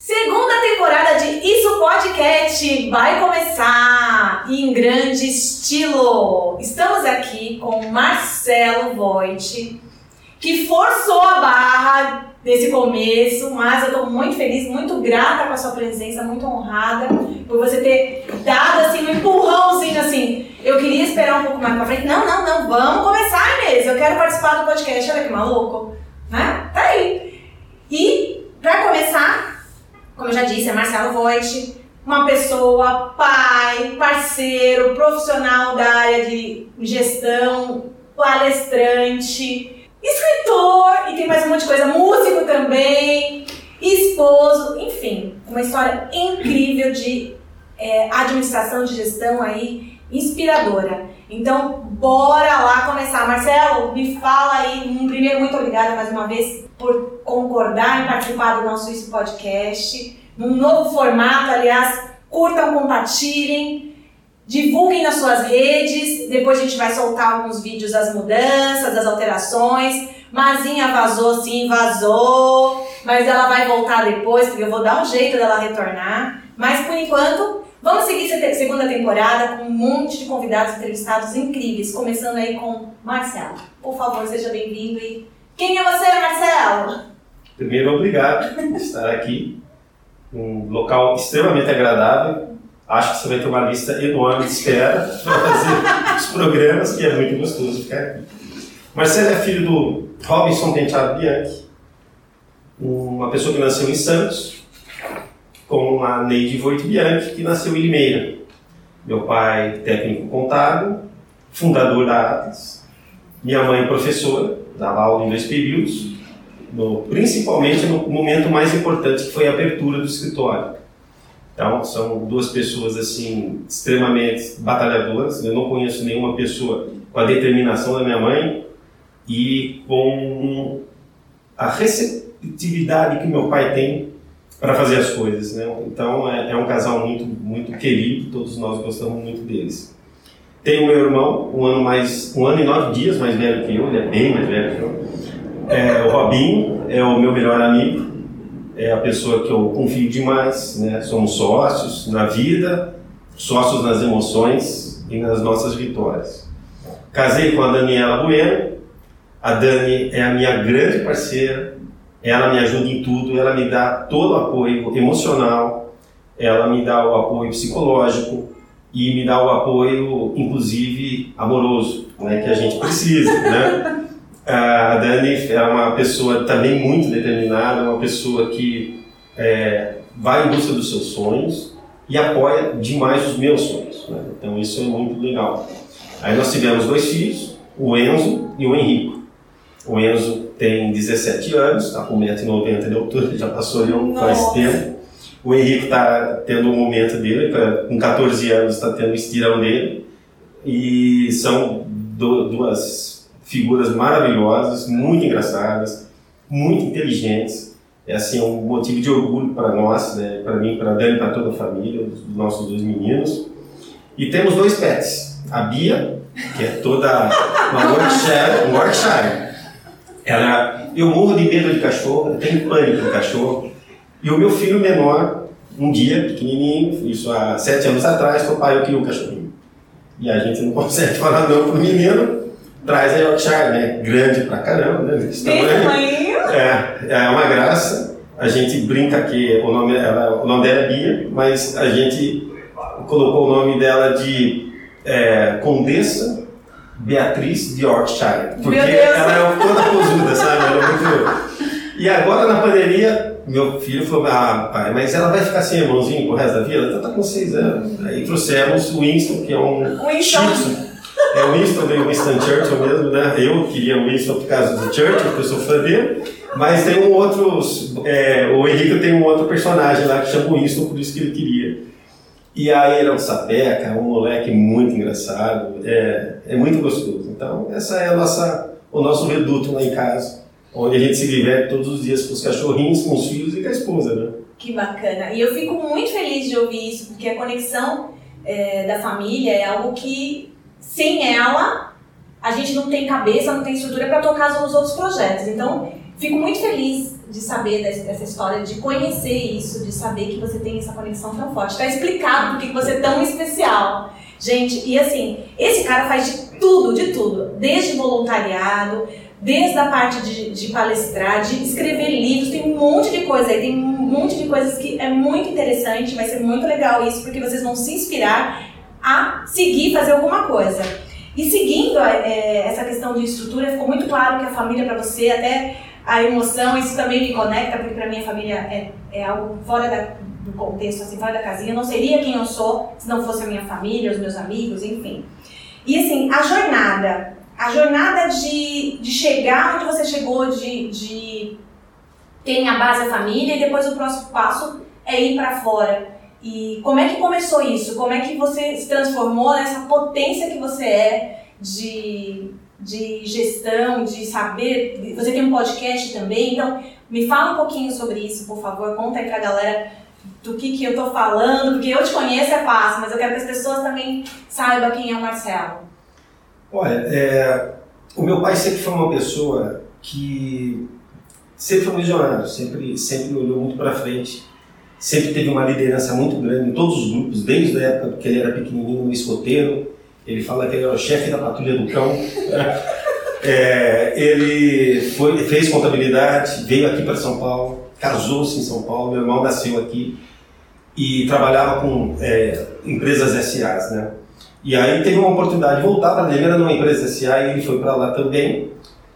Segunda temporada de Isso Podcast vai começar em grande estilo. Estamos aqui com Marcelo Voit, que forçou a barra nesse começo, mas eu estou muito feliz, muito grata com a sua presença, muito honrada por você ter dado assim um empurrãozinho assim. Eu queria esperar um pouco mais pra frente. Não, não, não, vamos começar, Inês. Eu quero participar do podcast. Olha que maluco, né? Tá aí. E para começar, como eu já disse, é Marcelo Voit, uma pessoa, pai, parceiro, profissional da área de gestão, palestrante, escritor e tem mais um monte de coisa, músico também, esposo, enfim, uma história incrível de é, administração de gestão aí, inspiradora. Então, bora lá começar. Marcelo, me fala aí, um primeiro, muito obrigada mais uma vez por concordar em participar do nosso Isso Podcast, num novo formato, aliás, curtam, compartilhem, divulguem nas suas redes, depois a gente vai soltar alguns vídeos das mudanças, das alterações. Mazinha vazou, sim, vazou, mas ela vai voltar depois, porque eu vou dar um jeito dela retornar. Mas por enquanto, vamos seguir essa segunda temporada com um monte de convidados entrevistados incríveis, começando aí com Marcelo. Por favor, seja bem-vindo e quem é você, Marcelo? Primeiro, obrigado por estar aqui. Um local extremamente agradável. Acho que você vai ter uma lista enorme de espera para fazer os programas, que é muito gostoso ficar aqui. Marcelo é filho do Robinson Penteado Bianchi, uma pessoa que nasceu em Santos, com a Neide Voito Bianchi, que nasceu em Limeira. Meu pai, técnico contábil, fundador da Atlas. Minha mãe, professora, dava aula em dois períodos, no, principalmente no momento mais importante que foi a abertura do escritório. Então, são duas pessoas assim extremamente batalhadoras. Eu não conheço nenhuma pessoa com a determinação da minha mãe e com a receptividade que meu pai tem para fazer as coisas. Né? Então, é, é um casal muito, muito querido, todos nós gostamos muito deles. Tenho meu irmão, um ano mais, um ano e nove dias mais velho que eu, ele é bem mais velho que eu. É, o Robinho é o meu melhor amigo, é a pessoa que eu confio demais, né? Somos sócios na vida, sócios nas emoções e nas nossas vitórias. Casei com a Daniela Bueno. A Dani é a minha grande parceira. Ela me ajuda em tudo, ela me dá todo o apoio emocional, ela me dá o apoio psicológico, e me dá o apoio, inclusive amoroso, né, que a gente precisa, né? A Dani é uma pessoa também muito determinada, uma pessoa que é, vai em busca dos seus sonhos e apoia demais os meus sonhos. Né? Então isso é muito legal. Aí nós tivemos dois filhos, o Enzo e o Henrico. O Enzo tem 17 anos, está com 1,90m de altura, já passou eu faz tempo. O Henrique está tendo o um momento dele, com 14 anos está tendo o estirão dele. E são do, duas figuras maravilhosas, muito engraçadas, muito inteligentes. É assim, um motivo de orgulho para nós, né? para mim, para a Dani, para toda a família, os nossos dois meninos. E temos dois pets. A Bia, que é toda uma Yorkshire, um Yorkshire. Ela, eu morro de medo de cachorro, eu tenho pânico de cachorro. E o meu filho menor, um dia, pequenininho, isso há sete anos atrás, falou, pai, eu queria um cachorrinho. E a gente não consegue falar não pro menino, traz a Yorkshire, né? Grande pra caramba, né? Esse tamanho. É, é uma graça. A gente brinca que o nome, ela, o nome dela é Bia, mas a gente colocou o nome dela de é, Condessa Beatriz de Yorkshire. Porque ela é toda posuda, sabe? Ela é muito... E agora na pandemia, meu filho falou: Ah, pai, mas ela vai ficar sem irmãozinho pro resto da vida? Ela tá com seis anos. Aí trouxemos o Winston, que é um. Winston. É o Winston, do Winston Churchill mesmo, né? Eu queria o Winston por causa do Churchill, porque eu sou fã dele. Mas tem um outro. É, o Henrique tem um outro personagem lá que chama Winston, por isso que ele queria. E aí ele é um sapeca, um moleque muito engraçado, é, é muito gostoso. Então, essa é a nossa, o nosso reduto lá em casa onde a gente se diverte todos os dias com os cachorrinhos, com os filhos e com a esposa, né? Que bacana. E eu fico muito feliz de ouvir isso, porque a conexão é, da família é algo que, sem ela, a gente não tem cabeça, não tem estrutura para tocar os outros projetos. Então, fico muito feliz de saber dessa, história, de conhecer isso, de saber que você tem essa conexão tão forte. Está explicado porque você é tão especial. Gente, e assim, esse cara faz de tudo, de tudo. Desde voluntariado, desde a parte de, de palestrar, de escrever livros, tem um monte de coisa aí, tem um monte de coisas que é muito interessante, vai ser muito legal isso, porque vocês vão se inspirar a seguir, fazer alguma coisa. E seguindo é, essa questão de estrutura, ficou muito claro que a família para você, até a emoção, isso também me conecta, porque para mim a família é, é algo fora da, do contexto, assim, fora da casinha. Eu não seria quem eu sou se não fosse a minha família, os meus amigos, enfim. E assim, a jornada, a jornada de, de chegar onde você chegou, de, de ter a base a família e depois o próximo passo é ir para fora. E como é que começou isso? Como é que você se transformou nessa potência que você é de, de gestão, de saber? Você tem um podcast também, então me fala um pouquinho sobre isso, por favor. Conta aí pra galera do que, que eu tô falando, porque eu te conheço é fácil, mas eu quero que as pessoas também saibam quem é o Marcelo. Olha, é, o meu pai sempre foi uma pessoa que sempre foi visionário, sempre, sempre olhou muito para frente sempre teve uma liderança muito grande em todos os grupos, desde a época que ele era pequenininho no escoteiro. Ele fala que ele era o chefe da patrulha do cão. é, ele foi, fez contabilidade, veio aqui para São Paulo, casou-se em São Paulo, meu irmão nasceu aqui e trabalhava com é, empresas SAs, né? E aí teve uma oportunidade de voltar para ele, era numa empresa SA e ele foi para lá também.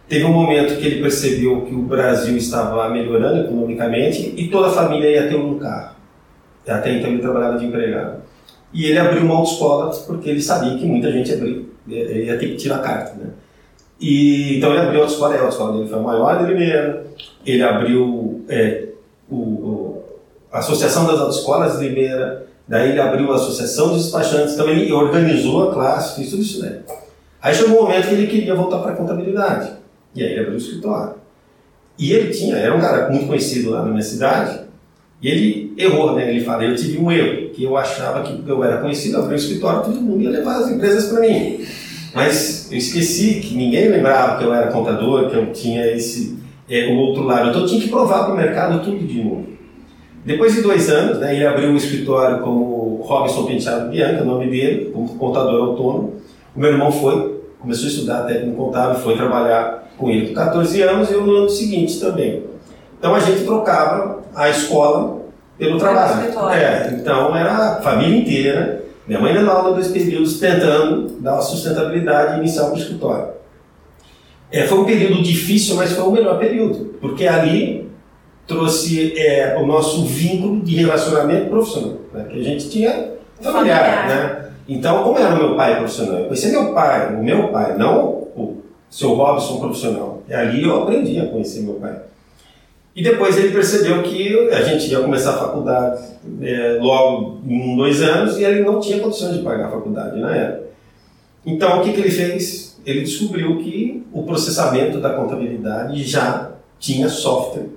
Teve um momento que ele percebeu que o Brasil estava melhorando economicamente e toda a família ia ter um carro. Até então ele trabalhava de empregado. E ele abriu uma autoescola porque ele sabia que muita gente ia, ia ter que tirar carta, né? E, então ele abriu a autoescola, a autoescola dele foi a maior de Limeira. Ele abriu é, o, o, a Associação das Autoescolas de Limeira, daí ele abriu a Associação dos Despachantes, então ele organizou a classe, fez tudo isso daí. Aí chegou um momento que ele queria voltar para a contabilidade. E aí ele abriu o escritório. E ele tinha, era um cara muito conhecido lá na minha cidade, e ele errou, né? Ele fala, eu tive um erro, que eu achava que eu era conhecido, abri o escritório, todo mundo ia levar as empresas para mim. Mas eu esqueci que ninguém lembrava que eu era contador, que eu tinha esse é, o outro lado. Então eu tinha que provar para o mercado tudo de novo. Depois de dois anos, né, ele abriu um escritório como Robson Penteado Bianca, o nome dele, como contador autônomo. O meu irmão foi, começou a estudar técnico contábil, foi trabalhar com ele com 14 anos e eu no ano seguinte também. Então a gente trocava a escola pelo trabalho. É, então era a família inteira, minha mãe dando aula dois períodos, tentando dar sustentabilidade inicial para o escritório. É, foi um período difícil, mas foi o melhor período, porque ali trouxe é, o nosso vínculo de relacionamento profissional, né, que a gente tinha familiar, né? Então, como era o meu pai profissional? Eu conhecia meu pai, o meu pai, não o seu Robson profissional. E ali eu aprendi a conhecer meu pai. E depois ele percebeu que a gente ia começar a faculdade é, logo em dois anos e ele não tinha condições de pagar a faculdade na época. Então o que, que ele fez? Ele descobriu que o processamento da contabilidade já tinha software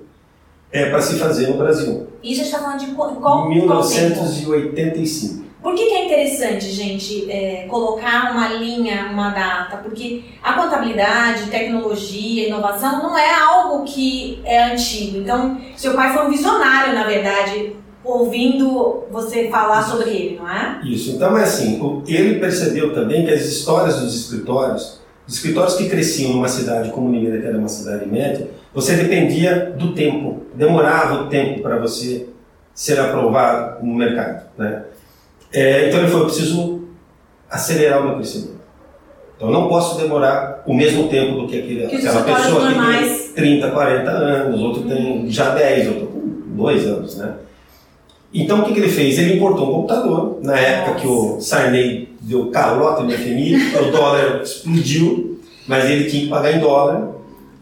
é, para se fazer no Brasil. E já está falando de qual, 1985. Por que, que é interessante, gente, é, colocar uma linha, uma data? Porque a contabilidade, tecnologia, inovação não é algo que é antigo. Então, seu pai foi um visionário, na verdade, ouvindo você falar sobre ele, não é? Isso. Então, é assim, ele percebeu também que as histórias dos escritórios, os escritórios que cresciam numa cidade como Limeira, que era uma cidade média, você dependia do tempo. Demorava o tempo para você ser aprovado no mercado, né? É, então ele falou, eu preciso acelerar o meu crescimento. Então eu não posso demorar o mesmo tempo do que, aquele, que aquela pessoa que tem 30, 40 anos, outro tem já 10, outro com 2 anos, né? Então o que, que, ele fez? Ele importou um computador, na época Nossa. que o Sarney deu calota no FMI, o dólar explodiu, mas ele tinha que pagar em dólar.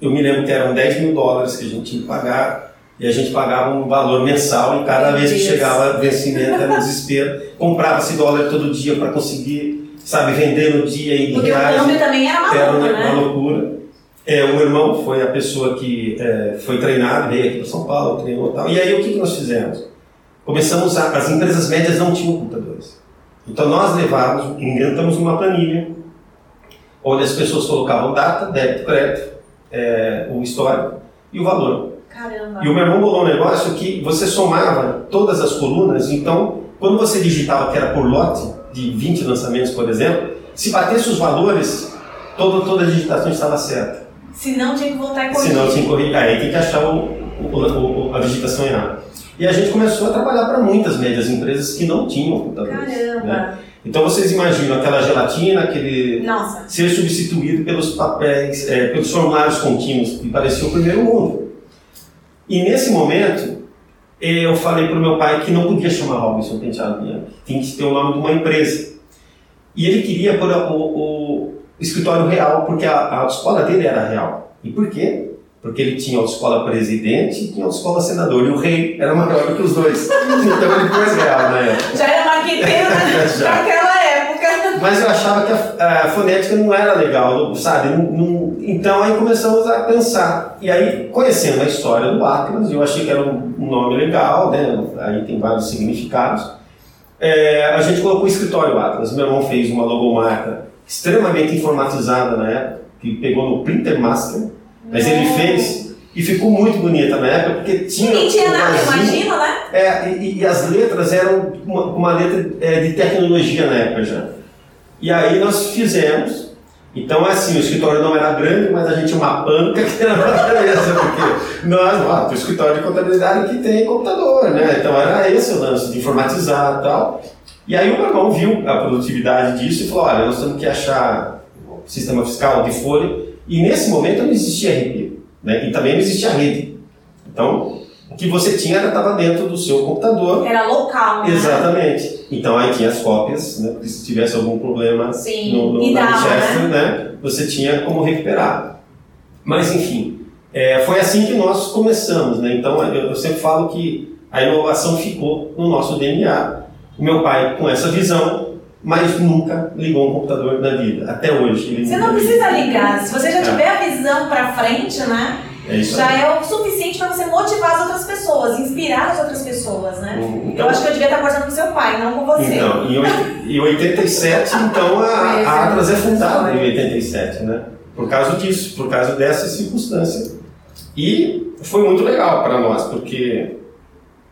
Eu me lembro que eram 10 mil dólares que a gente tinha que pagar e a gente pagava um valor mensal e cada vez que chegava vencimento era um desespero. Comprava-se dólar todo dia para conseguir, sabe, vender no dia em Porque reais. Porque o câmbio também era uma era loucura, uma, né? loucura. É, o meu irmão foi a pessoa que é, foi treinado, veio aqui para São Paulo, treinou e tal. E aí o que, que nós fizemos? Começamos a... As empresas médias não tinham computadores. Então nós levávamos, inventamos uma planilha onde as pessoas colocavam data, débito, crédito, é, o histórico e o valor. Caramba. E o meu irmão bolou um negócio que você somava todas as colunas, então, quando você digitava que era por lote, de 20 lançamentos, por exemplo, se batesse os valores, toda, toda a digitação estava certa. Se não, tinha que voltar e corrigir. Se não, tinha que corrigir. Aí tem que achar o, o, o, a digitação errada. E a gente começou a trabalhar para muitas médias empresas que não tinham computadores. Caramba. Né? Então vocês imaginam aquela gelatina, aquele Nossa. ser substituído pelos papéis, é, pelos formulários contínuos, que parecia o primeiro mundo. E nesse momento, eu falei para o meu pai que não podia chamar Robinson Penteado Bianchi, tinha que ter o nome de uma empresa. E ele queria pôr o, o, escritório real, porque a, a autoescola dele era real. E por quê? Porque ele tinha autoescola presidente e tinha autoescola senador. E o rei era maior do que os dois. Então ele pôs real na época. Já era marqueteiro né? Já. época. Mas eu achava que a, a fonética não era legal, sabe? Não- não- então aí começamos a pensar. E aí, conhecendo a história do Atlas, eu achei que era um, um nome legal, né? Aí tem vários significados. É, a gente colocou o escritório Atlas. Meu irmão fez uma logomarca extremamente informatizada na época, que pegou no Printer Master, mas ele Nossa. fez e ficou muito bonita na época, porque tinha. Ninguém tinha nada, imagina, né? é, e, e as letras eram uma, uma letra é, de tecnologia na época já. E aí nós fizemos. Então, assim, o escritório não era grande, mas a gente tinha uma panca que era beleza, porque nós, o escritório de contabilidade que tem computador, né? Então era esse o lance de informatizar e tal. E aí o meu irmão viu a produtividade disso e falou, olha, nós temos que achar um sistema fiscal de folha. E nesse momento não existia RP, né? E também não existia rede. Então, o que você tinha era estava dentro do seu computador. Era local, né? Exatamente. Então aí tinha as cópias, né? Porque se tivesse algum problema Sim. no, no, na dava, Manchester, né? né? Você tinha como recuperar. Mas enfim, é, foi assim que nós começamos, né? Então eu, eu sempre falo que a inovação ficou no nosso DNA. O meu pai com essa visão, mas nunca ligou um computador na vida, até hoje. Ele Você não precisa ligar. Se você já É. tiver a visão pra frente, né? É isso Já aí. é o suficiente pra você motivar as outras pessoas, inspirar as outras pessoas, né? Uhum. Eu acho que eu devia estar conversando com seu pai, não com você. Então, em, oit- em 87, então, a, a Atlas é fundada em 87, né? Por causa disso, por causa dessa circunstância. E foi muito legal para nós, porque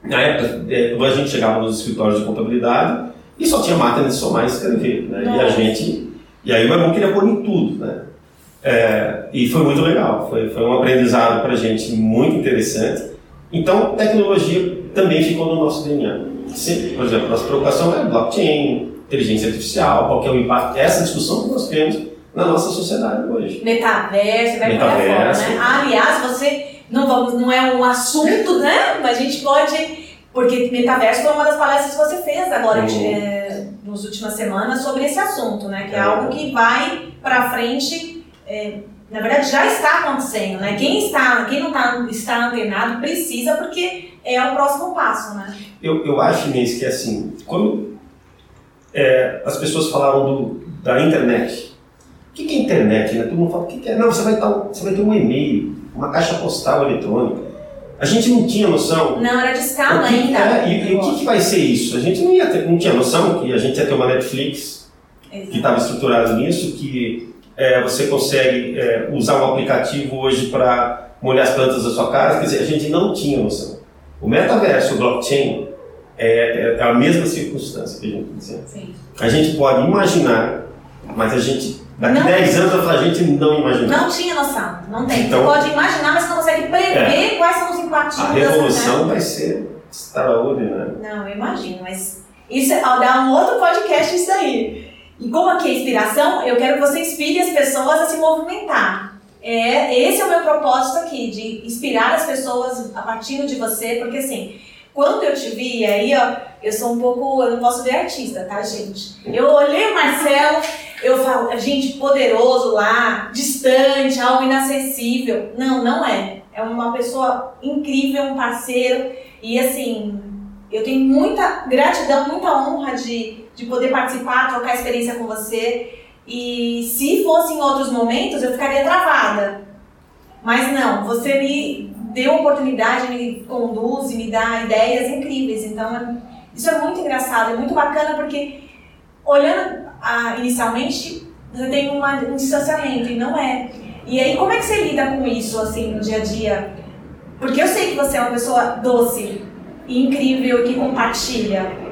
na época é, a gente chegava nos escritórios de contabilidade e só tinha máquina de somar e escrever, né? E a gente... E aí o meu irmão queria pôr em tudo, né? É, e foi muito legal, foi, foi um aprendizado para a gente muito interessante. Então, tecnologia também ficou no nosso DNA. Sempre, por exemplo, nossa preocupação é blockchain, inteligência artificial, qual que é o impacto, essa discussão que nós temos na nossa sociedade hoje. Metaverso, vai fora, Metaverso. né? Ah, aliás, você não vamos, não é um assunto, né? Mas a gente pode, porque metaverso foi uma das palestras que você fez agora, Uhum. é, nas últimas semanas sobre esse assunto, né? Que é, É. algo que vai para frente. É, na verdade, já está acontecendo, né? Quem está, quem não tá, está antenado precisa, porque é o próximo passo, né? Eu, eu acho, Inês, que assim, quando é, as pessoas falavam do, da internet, o que, que é internet? Né? Todo mundo fala, o que, que é? Não, você vai, um- você vai ter um e-mail, uma caixa postal eletrônica. A gente não tinha noção Não, era de escala ainda. e, e o que, que vai ser isso? A gente não, ia ter- não tinha noção que a gente ia ter uma Netflix que estava estruturado nisso, que é, você consegue é, usar um aplicativo hoje para molhar as plantas da sua casa. Quer dizer, a gente não tinha noção. O metaverso, o blockchain, é, é a mesma circunstância que a gente está dizendo. A gente pode imaginar, mas a gente, daqui Não. 10 anos, a gente não imagina. Não tinha noção, não tem. Então- você pode imaginar, mas você não consegue prever quais são os impactos A né? revolução vai ser extraordinária. Não, eu imagino, mas isso é, dá um outro podcast isso aí. E como aqui é inspiração, eu quero que você inspire as pessoas a se movimentar. É, esse é o meu propósito aqui, de inspirar as pessoas a partir de você, porque assim, quando eu te vi, aí ó, eu sou um pouco, eu não posso ver artista, tá gente? Eu olhei o Marcelo, eu falo, gente, poderoso lá, distante, algo inacessível. Não, não é. É uma pessoa incrível, um parceiro, e assim, eu tenho muita gratidão, muita honra de, de poder participar, trocar experiência com você. E se fosse em outros momentos, eu ficaria travada. Mas não, você me deu oportunidade, me conduz me dá ideias incríveis. Então, isso é muito engraçado, é muito bacana porque, olhando inicialmente, você tem uma, um distanciamento e não é. E aí, como é que você lida com isso, assim, no dia a dia? Porque eu sei que você é uma pessoa doce, incrível, que compartilha.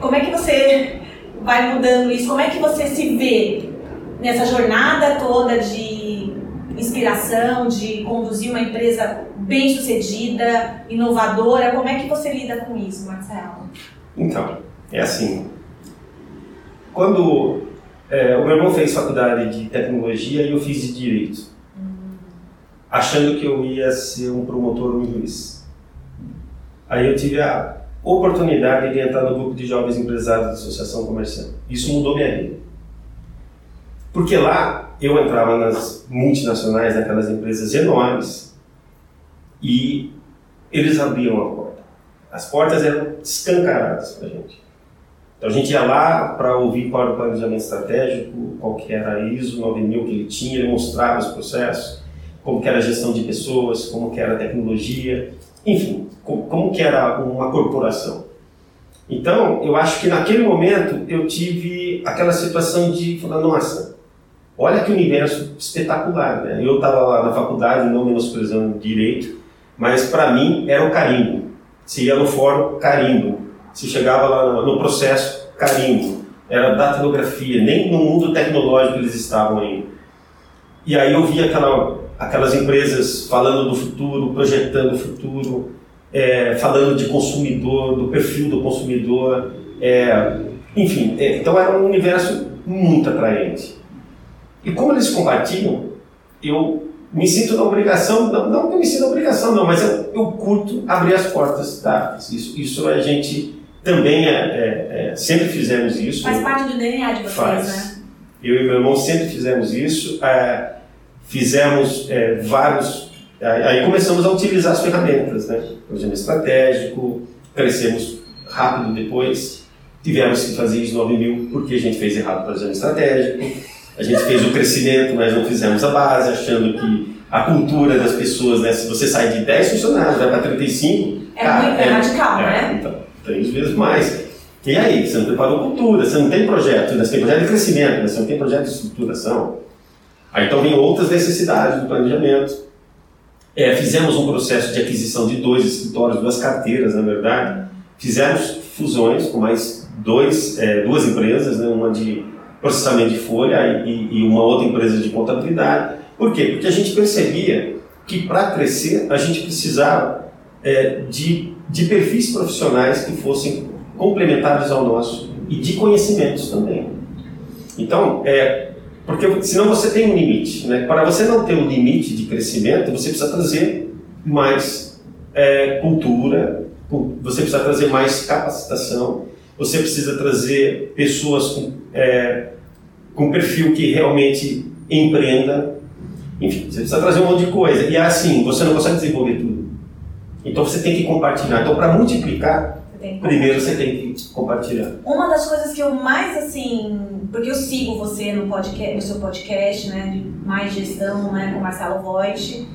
Como é que você vai mudando isso? Como é que você se vê nessa jornada toda de inspiração, de conduzir uma empresa bem sucedida, inovadora? Como é que você lida com isso, Marcelo? Então, é assim. Quando é, o meu irmão fez faculdade de tecnologia e eu fiz de direito, hum. achando que eu ia ser um promotor ou um juiz. Aí eu tive a oportunidade de entrar no grupo de jovens empresários da Associação Comercial. Isso mudou minha vida. Porque lá eu entrava nas multinacionais, naquelas empresas enormes, e eles abriam a porta. As portas eram escancaradas para a gente. Então a gente ia lá para ouvir qual era o planejamento estratégico, qual que era a ISO 9000 que ele tinha, ele mostrava os processos, como que era a gestão de pessoas, como que era a tecnologia, enfim, como, que era uma corporação. Então, eu acho que naquele momento eu tive aquela situação de falar, nossa, olha que universo espetacular, né? Eu estava lá na faculdade, não menosprezando direito, mas para mim era o carimbo. Se ia no fórum, carimbo se chegava lá no processo, carimbo, era datilografia, nem no mundo tecnológico eles estavam ainda. E aí eu via aquela, aquelas empresas falando do futuro, projetando o futuro, é, falando de consumidor, do perfil do consumidor, é, enfim, é, então era um universo muito atraente. E como eles compartilham, eu me sinto na obrigação, não, não que eu me sinto na obrigação, não, mas eu, eu curto abrir as portas tá? Isso, isso a gente também é, é, é, sempre fizemos isso. Faz parte do DNA de vocês, faz. né? Eu e meu irmão sempre fizemos isso. É, fizemos vários. Aí começamos a utilizar as ferramentas, né? Planejamento estratégico, crescemos rápido depois. Tivemos que fazer ISO 9000 porque a gente fez errado o planejamento estratégico. A gente fez o crescimento, mas não fizemos a base, achando que a cultura das pessoas, né? Se você sai de 10 funcionários, vai para 35, é, cara, muito, é, é radical, né? Então, três vezes mais. E aí, você não preparou cultura, você não tem projeto, né? você tem projeto de crescimento, né? você não tem projeto de estruturação. Aí então vem outras necessidades do planejamento. É, fizemos um processo de aquisição de dois escritórios, duas carteiras, na verdade. Fizemos fusões com mais dois, é, duas empresas, né? uma de processamento de folha e, e uma outra empresa de contabilidade. Por quê? Porque a gente percebia que para crescer a gente precisava é, de de perfis profissionais que fossem complementares ao nosso e de conhecimentos também. Então, é, porque senão você tem um limite. Né? Para você não ter um limite de crescimento, você precisa trazer mais é, cultura, você precisa trazer mais capacitação, você precisa trazer pessoas com, é, com perfil que realmente empreenda. Enfim, você precisa trazer um monte de coisa. E assim, você não consegue desenvolver tudo. Então você tem que compartilhar. Então, para multiplicar, você primeiro você tem que compartilhar. Uma das coisas que eu mais, assim, porque eu sigo você no, podcast, no seu podcast, né, de mais gestão, né, com Marcelo Voigt,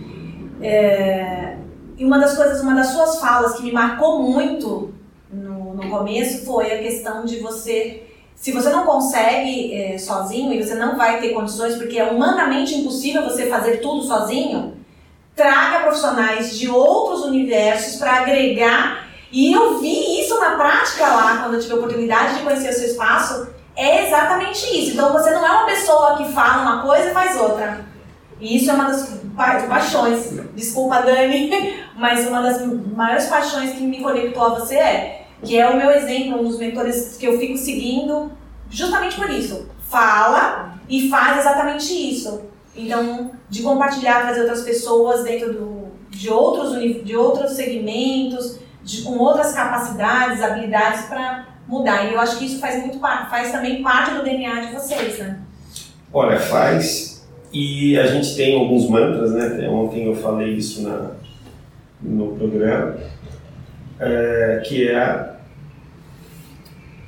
é, e uma das coisas, uma das suas falas que me marcou muito no, no começo foi a questão de você se você não consegue é, sozinho e você não vai ter condições, porque é humanamente impossível você fazer tudo sozinho, traga profissionais de outros universos para agregar. E eu vi isso na prática lá, quando eu tive a oportunidade de conhecer o seu espaço. É exatamente isso. Então você não é uma pessoa que fala uma coisa e faz outra. E isso é uma das pa paixões. Desculpa, Dani, mas uma das maiores paixões que me conectou a você é que é o meu exemplo, um dos mentores que eu fico seguindo, justamente por isso. Fala e faz exatamente isso. Então, de compartilhar, trazer outras pessoas dentro do, de, outros, de outros segmentos, de, com outras capacidades, habilidades para mudar. E eu acho que isso faz, muito, faz também parte do DNA de vocês, né? Olha, faz. E a gente tem alguns mantras, né? Ontem eu falei isso na, no programa, é, que é,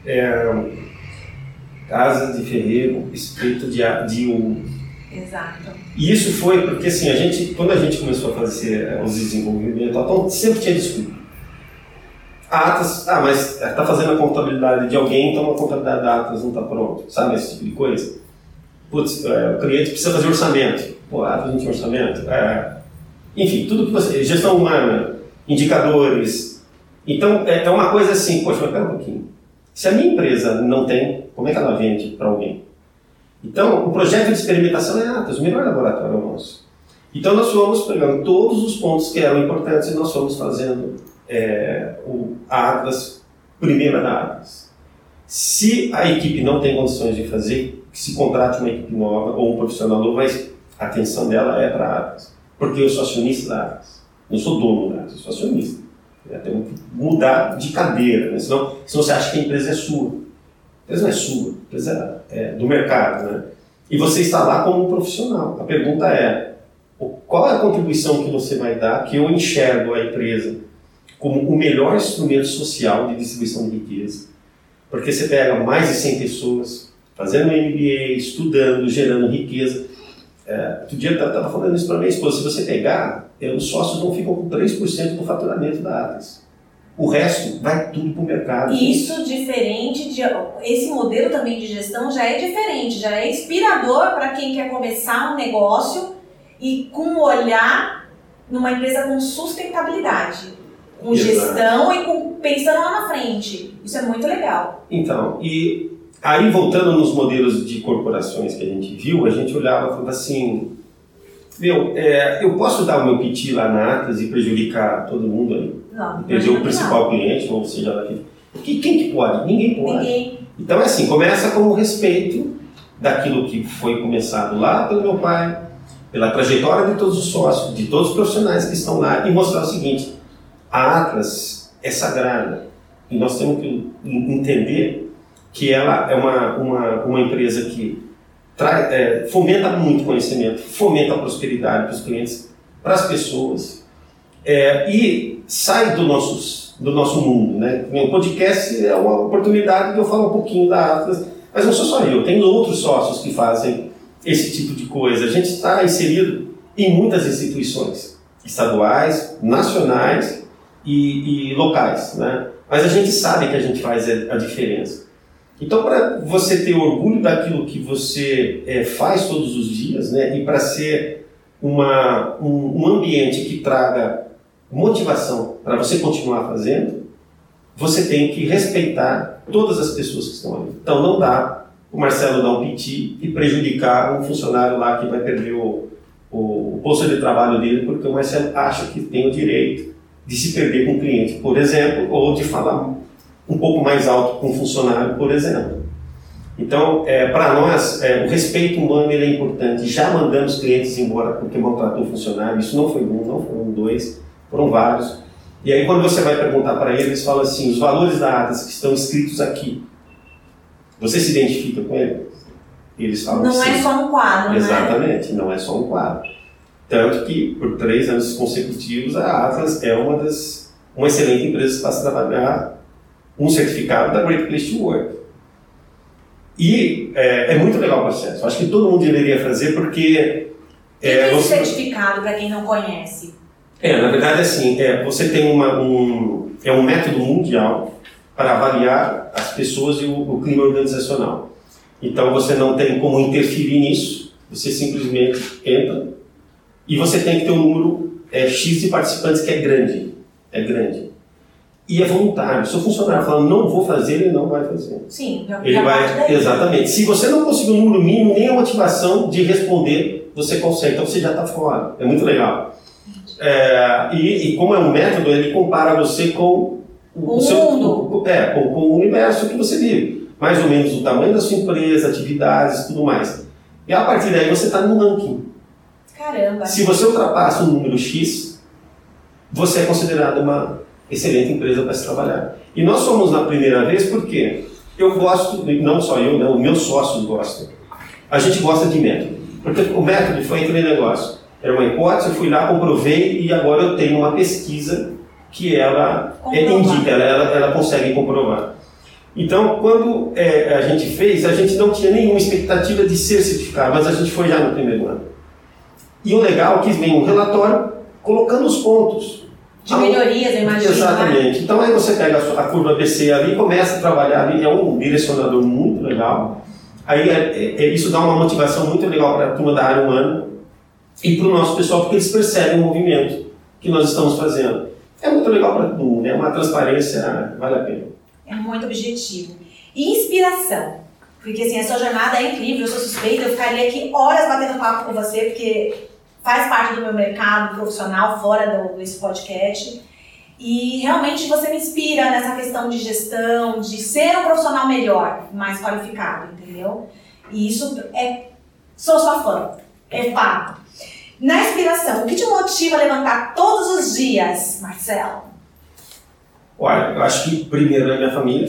é Casa de Ferreiro, Espírito de, de um Exato. E isso foi porque, assim, a gente, quando a gente começou a fazer os desenvolvimentos, então, sempre tinha desculpa. Atas, ah, mas está fazendo a contabilidade de alguém, então a contabilidade da Atas não está pronta, sabe? Esse tipo de coisa. Putz, é, o cliente precisa fazer orçamento. Pô, Atas não tinha orçamento? É. enfim, tudo que você. Gestão humana, indicadores. Então, é, é uma coisa assim, poxa, mas pera um pouquinho. Se a minha empresa não tem, como é que ela vende para alguém? Então, o projeto de experimentação é Atas, o melhor laboratório é o nosso. Então, nós fomos pegando todos os pontos que eram importantes e nós fomos fazendo é, o Atlas, primeira da Atlas. Se a equipe não tem condições de fazer, se contrate uma equipe nova ou um profissional novo, mas a atenção dela é para a Atlas. Porque eu sou acionista da Atlas. Não sou dono da Atlas, eu sou acionista. Eu tenho que mudar de cadeira, né? senão, senão você acha que a empresa é sua. A empresa não é sua, a empresa é do mercado. Né? E você está lá como um profissional. A pergunta é, qual é a contribuição que você vai dar que eu enxergo a empresa como o melhor instrumento social de distribuição de riqueza? Porque você pega mais de 100 pessoas fazendo MBA, estudando, gerando riqueza. É, outro dia eu estava falando isso para minha esposa. Se você pegar, os sócios não ficam com 3% do faturamento da Atlas. O resto vai tudo para o mercado. Isso diferente de. Esse modelo também de gestão já é diferente, já é inspirador para quem quer começar um negócio e com olhar numa empresa com sustentabilidade, com Exato. gestão e com, pensando lá na frente. Isso é muito legal. Então, e Aí, voltando nos modelos de corporações que a gente viu, a gente olhava e falava assim: meu, é, eu posso dar o meu piti lá na Atlas e prejudicar todo mundo aí? Não. Perder o principal não. cliente, ou seja, daqui. Que, quem que pode? Ninguém pode. Ninguém. Então, é assim: começa com o respeito daquilo que foi começado lá pelo meu pai, pela trajetória de todos os sócios, de todos os profissionais que estão lá, e mostrar o seguinte: a Atlas é sagrada e nós temos que entender que ela é uma, uma, uma empresa que traz, é, fomenta muito conhecimento, fomenta a prosperidade para os clientes, para as pessoas, é, e sai do, nossos, do nosso mundo. Né? O podcast é uma oportunidade de eu falar um pouquinho da Atlas, mas não sou só eu, tem outros sócios que fazem esse tipo de coisa. A gente está inserido em muitas instituições estaduais, nacionais e, e locais, né? mas a gente sabe que a gente faz a diferença. Então, para você ter orgulho daquilo que você é, faz todos os dias, né, e para ser uma, um, um ambiente que traga motivação para você continuar fazendo, você tem que respeitar todas as pessoas que estão ali. Então, não dá o Marcelo dar um piti e prejudicar um funcionário lá que vai perder o, o, o posto de trabalho dele porque o Marcelo acha que tem o direito de se perder com o cliente, por exemplo, ou de falar um pouco mais alto com um funcionário, por exemplo. Então, é, para nós, é, o respeito humano é importante. Já mandamos clientes embora porque maltratou o funcionário. Isso não foi um, não foram dois, foram vários. E aí, quando você vai perguntar para eles, eles falam assim: os valores da ATAS que estão escritos aqui, você se identifica com eles? Eles falam Não sim. é só um quadro, Exatamente, né? não é só um quadro. Tanto que, por três anos consecutivos, a Atlas é uma das uma excelente empresa para se trabalhar um certificado da Great Place to Work. E é, é muito legal o processo. Acho que todo mundo deveria fazer porque. É, é você... certificado para quem não conhece? É, na verdade, assim, é, você tem uma, um, é um método mundial para avaliar as pessoas e o, o clima organizacional. Então você não tem como interferir nisso, você simplesmente entra e você tem que ter um número é, X de participantes que é grande. É grande e é voluntário. Se o funcionário falar não vou fazer, ele não vai fazer. Sim, já, ele vai exatamente. Se você não conseguir um número mínimo nem a motivação de responder, você consegue. Então você já está fora. É muito legal. É, e, e, como é um método, ele compara você com o, o seu, mundo. É, com, com, o universo que você vive. Mais ou menos o tamanho da sua empresa, atividades, tudo mais. E a partir daí você está no ranking. Caramba. Se você ultrapassa um número X, você é considerado uma excelente empresa para se trabalhar. E nós fomos na primeira vez porque eu gosto, não só eu, né, os meus sócios gostam. A gente gosta de método. Porque o método foi aquele negócio. Era uma hipótese, eu fui lá, comprovei e agora eu tenho uma pesquisa que ela é, indica, ela, ela, ela, consegue comprovar. Então, quando é, a gente fez, a gente não tinha nenhuma expectativa de ser certificado, mas a gente foi já no primeiro ano. E o legal é que vem um relatório colocando os pontos. De melhorias, eu imagino. Né? Exatamente. Então aí você pega a, curva ABC ali e começa a trabalhar ali, é um direcionador muito legal. Aí é, é, é isso dá uma motivação muito legal para a turma da área humana, e para o nosso pessoal, porque eles percebem o movimento que nós estamos fazendo. É muito legal para todo mundo, é uma transparência, vale a pena. É muito objetivo. E inspiração. Porque assim, a sua jornada é incrível, eu sou suspeita, eu ficaria aqui horas batendo papo com você, porque faz parte do meu mercado profissional, fora do, desse podcast. E realmente você me inspira nessa questão de gestão, de ser um profissional melhor, mais qualificado, entendeu? E isso é. Sou sua fã, é fato. Na inspiração, o que te motiva a levantar todos os dias, Marcelo? Olha, eu acho que primeiro é minha família,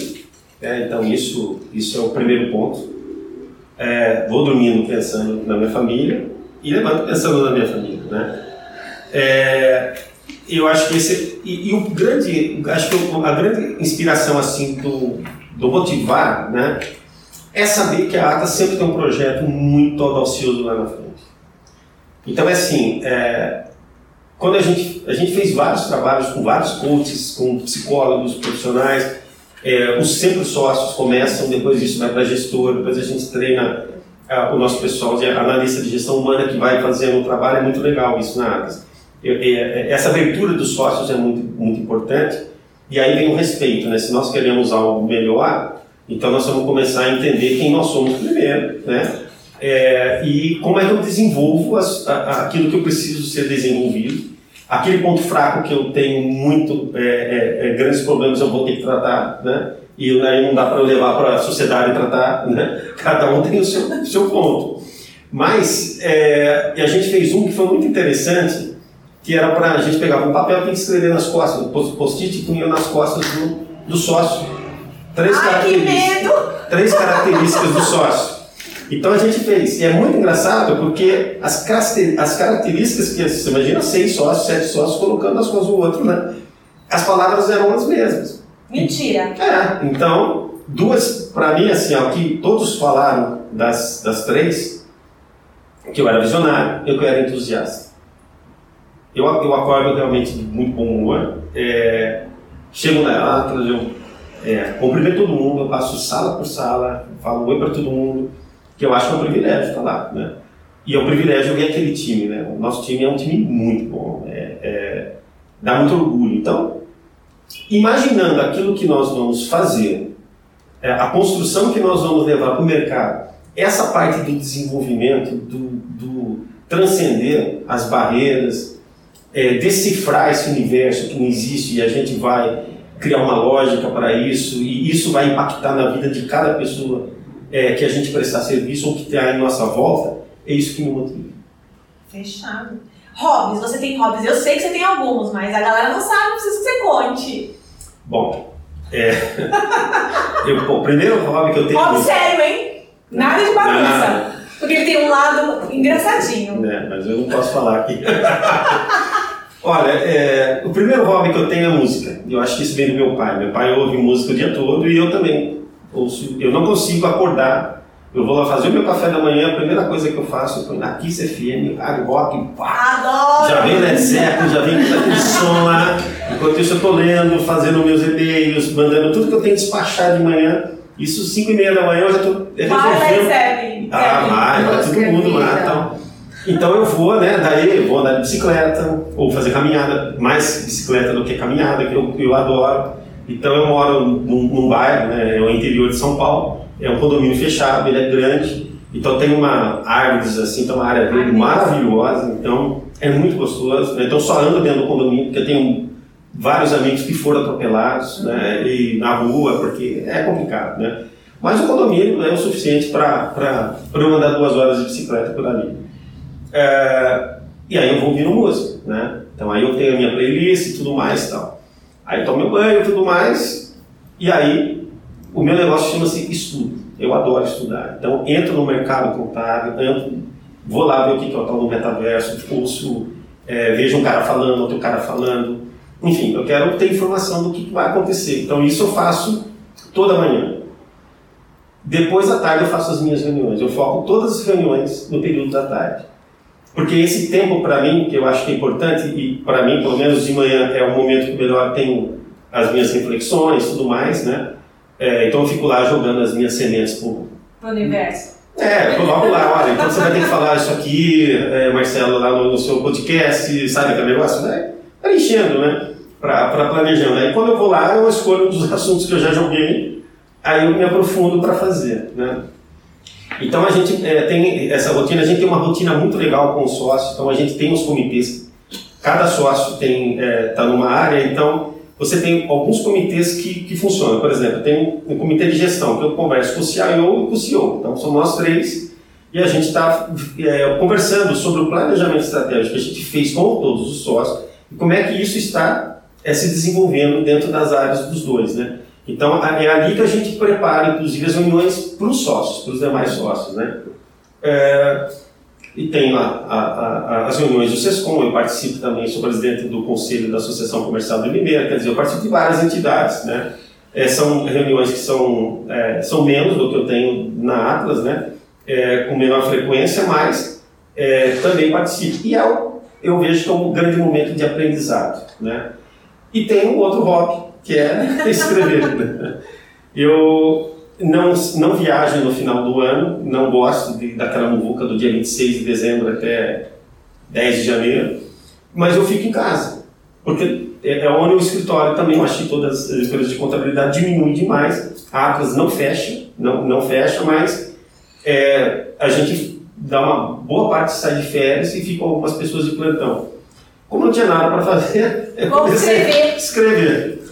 né? então isso, isso é o primeiro ponto. É, vou dormindo pensando na minha família e levanto pensando na minha família, né? É, eu acho que esse e, e, o grande, acho que a grande inspiração assim do, do motivar, né, é saber que a ATA sempre tem um projeto muito audacioso lá na frente. Então é assim, é, quando a gente a gente fez vários trabalhos com vários coaches, com psicólogos, profissionais, é, os sempre sócios começam, depois isso vai para gestor, depois a gente treina o nosso pessoal de analista de gestão humana que vai fazendo o trabalho, é muito legal isso na ATAS. É, essa abertura dos sócios é muito, muito importante. E aí vem o respeito, né? Se nós queremos algo melhor, então nós vamos começar a entender quem nós somos primeiro, né? É, e como é que eu desenvolvo as, a, aquilo que eu preciso ser desenvolvido. Aquele ponto fraco que eu tenho muito é, é, é grandes problemas eu vou ter que tratar, né? E aí não dá para levar para a sociedade tratar, né? Cada um tem o seu, o seu ponto. Mas é, a gente fez um que foi muito interessante, que era para a gente pegar um papel e escrever nas costas, post-it e punha nas costas do, do sócio. Três Ai, características, três características do sócio. Então a gente fez. E é muito engraçado porque as, as características que você imagina seis sócios, sete sócios colocando nas costas do outro, né? As palavras eram as mesmas. Mentira. É, então, duas, para mim, assim, ó, que todos falaram das, das três, que eu era visionário e que eu era entusiasta. Eu, eu acordo realmente de muito bom humor. É, chego na Atlas, eu é, cumprimento todo mundo, eu passo sala por sala, falo oi para todo mundo, que eu acho que é um privilégio estar lá, né? E é um privilégio ver aquele time, né? O nosso time é um time muito bom, é, é, dá muito orgulho. Então, imaginando aquilo que nós vamos fazer, é, a construção que nós vamos levar para o mercado, essa parte do desenvolvimento, do, do transcender as barreiras, é, decifrar esse universo que não existe e a gente vai criar uma lógica para isso e isso vai impactar na vida de cada pessoa é, que a gente prestar serviço ou que tem em nossa volta, é isso que me motiva. Fechado. Hobbies, você tem hobbies? Eu sei que você tem alguns, mas a galera não sabe, preciso que você conte. Bom, é, eu, o primeiro hobby que eu tenho. Hobby sério, hein? Nada de bagunça. Porque ele tem um lado engraçadinho. É, mas eu não posso falar aqui. Olha, é, o primeiro hobby que eu tenho é música. Eu acho que isso vem do meu pai. Meu pai ouve música o dia todo e eu também ouço. Eu não consigo acordar. Eu vou lá fazer o meu café da manhã, a primeira coisa que eu faço, eu ponho na Kiss FM, rock, pá. Adoro! Já vem Led Zeppelin, já vem com aquele som lá. Enquanto isso eu estou lendo, fazendo meus e-mails, mandando tudo que eu tenho que despachar de manhã. Isso 5 e meia da manhã eu já estou resolvendo. Vai. Ah, vai, vai todo mundo lá. Então, então eu vou, né? Daí eu vou andar de bicicleta ou fazer caminhada, mais bicicleta do que caminhada, que eu, eu adoro. Então eu moro num, num bairro, né? É o interior de São Paulo. É um condomínio fechado, ele é grande. Então tem uma árvores assim, tem uma área verde maravilhosa. Então é muito gostoso. Né? Então só ando dentro do condomínio porque eu tenho vários amigos que foram atropelados, né? E na rua porque é complicado, né? Mas o condomínio é o suficiente para eu andar duas horas de bicicleta por ali. É, e aí eu vou ouvindo música, né? Então aí eu tenho a minha playlist e tudo mais e tal. Aí eu tomo meu banho e tudo mais. E aí o meu negócio chama-se estudo. Eu adoro estudar. Então entro no mercado contábil, entro, vou lá ver o que é o tal do metaverso, ouço, é, vejo um cara falando, outro cara falando. Enfim, eu quero ter informação do que vai acontecer. Então isso eu faço toda manhã. Depois da tarde eu faço as minhas reuniões. Eu foco todas as reuniões no período da tarde. Porque esse tempo, para mim, que eu acho que é importante, e para mim, pelo menos de manhã, é o momento que melhor tenho as minhas reflexões tudo mais, né? É, então eu fico lá jogando as minhas sementes pro, pro universo. É, coloco lá, olha, então você vai ter que falar isso aqui, é, Marcelo, lá no, no, seu podcast, sabe aquele negócio? Né? Preenchendo, né? Para planejando. Aí quando eu vou lá, eu escolho um dos assuntos que eu já joguei, aí eu me aprofundo para fazer, né? Então a gente é, tem essa rotina, a gente tem uma rotina muito legal com os sócios, então a gente tem os comitês, cada sócio tem está é, tá numa área, então você tem alguns comitês que, que funcionam. Por exemplo, tem um, um comitê de gestão que eu converso com o CIO e com o CEO, então somos nós três e a gente está é, conversando sobre o planejamento estratégico que a gente fez com todos os sócios e como é que isso está é, se desenvolvendo dentro das áreas dos dois, né? Então, é ali que a gente prepara, inclusive, as reuniões para os sócios, para os demais sócios, né? É, e tem lá a, a, as reuniões do SESCOM, eu participo também, sou presidente do Conselho da Associação Comercial do Limeira, quer dizer, eu participo de várias entidades, né? É, são reuniões que são, é, são menos do que eu tenho na Atlas, né? É, com menor frequência, mas é, também participo. E é, eu vejo que é um grande momento de aprendizado, né? E tem um outro hobby, que é escrever. eu não, não viajo no final do ano, não gosto de, daquela muvuca do dia 26 de dezembro até 10 de janeiro, mas eu fico em casa, porque é, é onde o escritório também, eu achei todas as empresas de contabilidade diminui demais, a Atlas não fecha, não, não fecha, mas é, a gente dá uma boa parte sai de férias e ficam algumas pessoas de plantão. Como não tinha nada para fazer, eu comecei a escrever.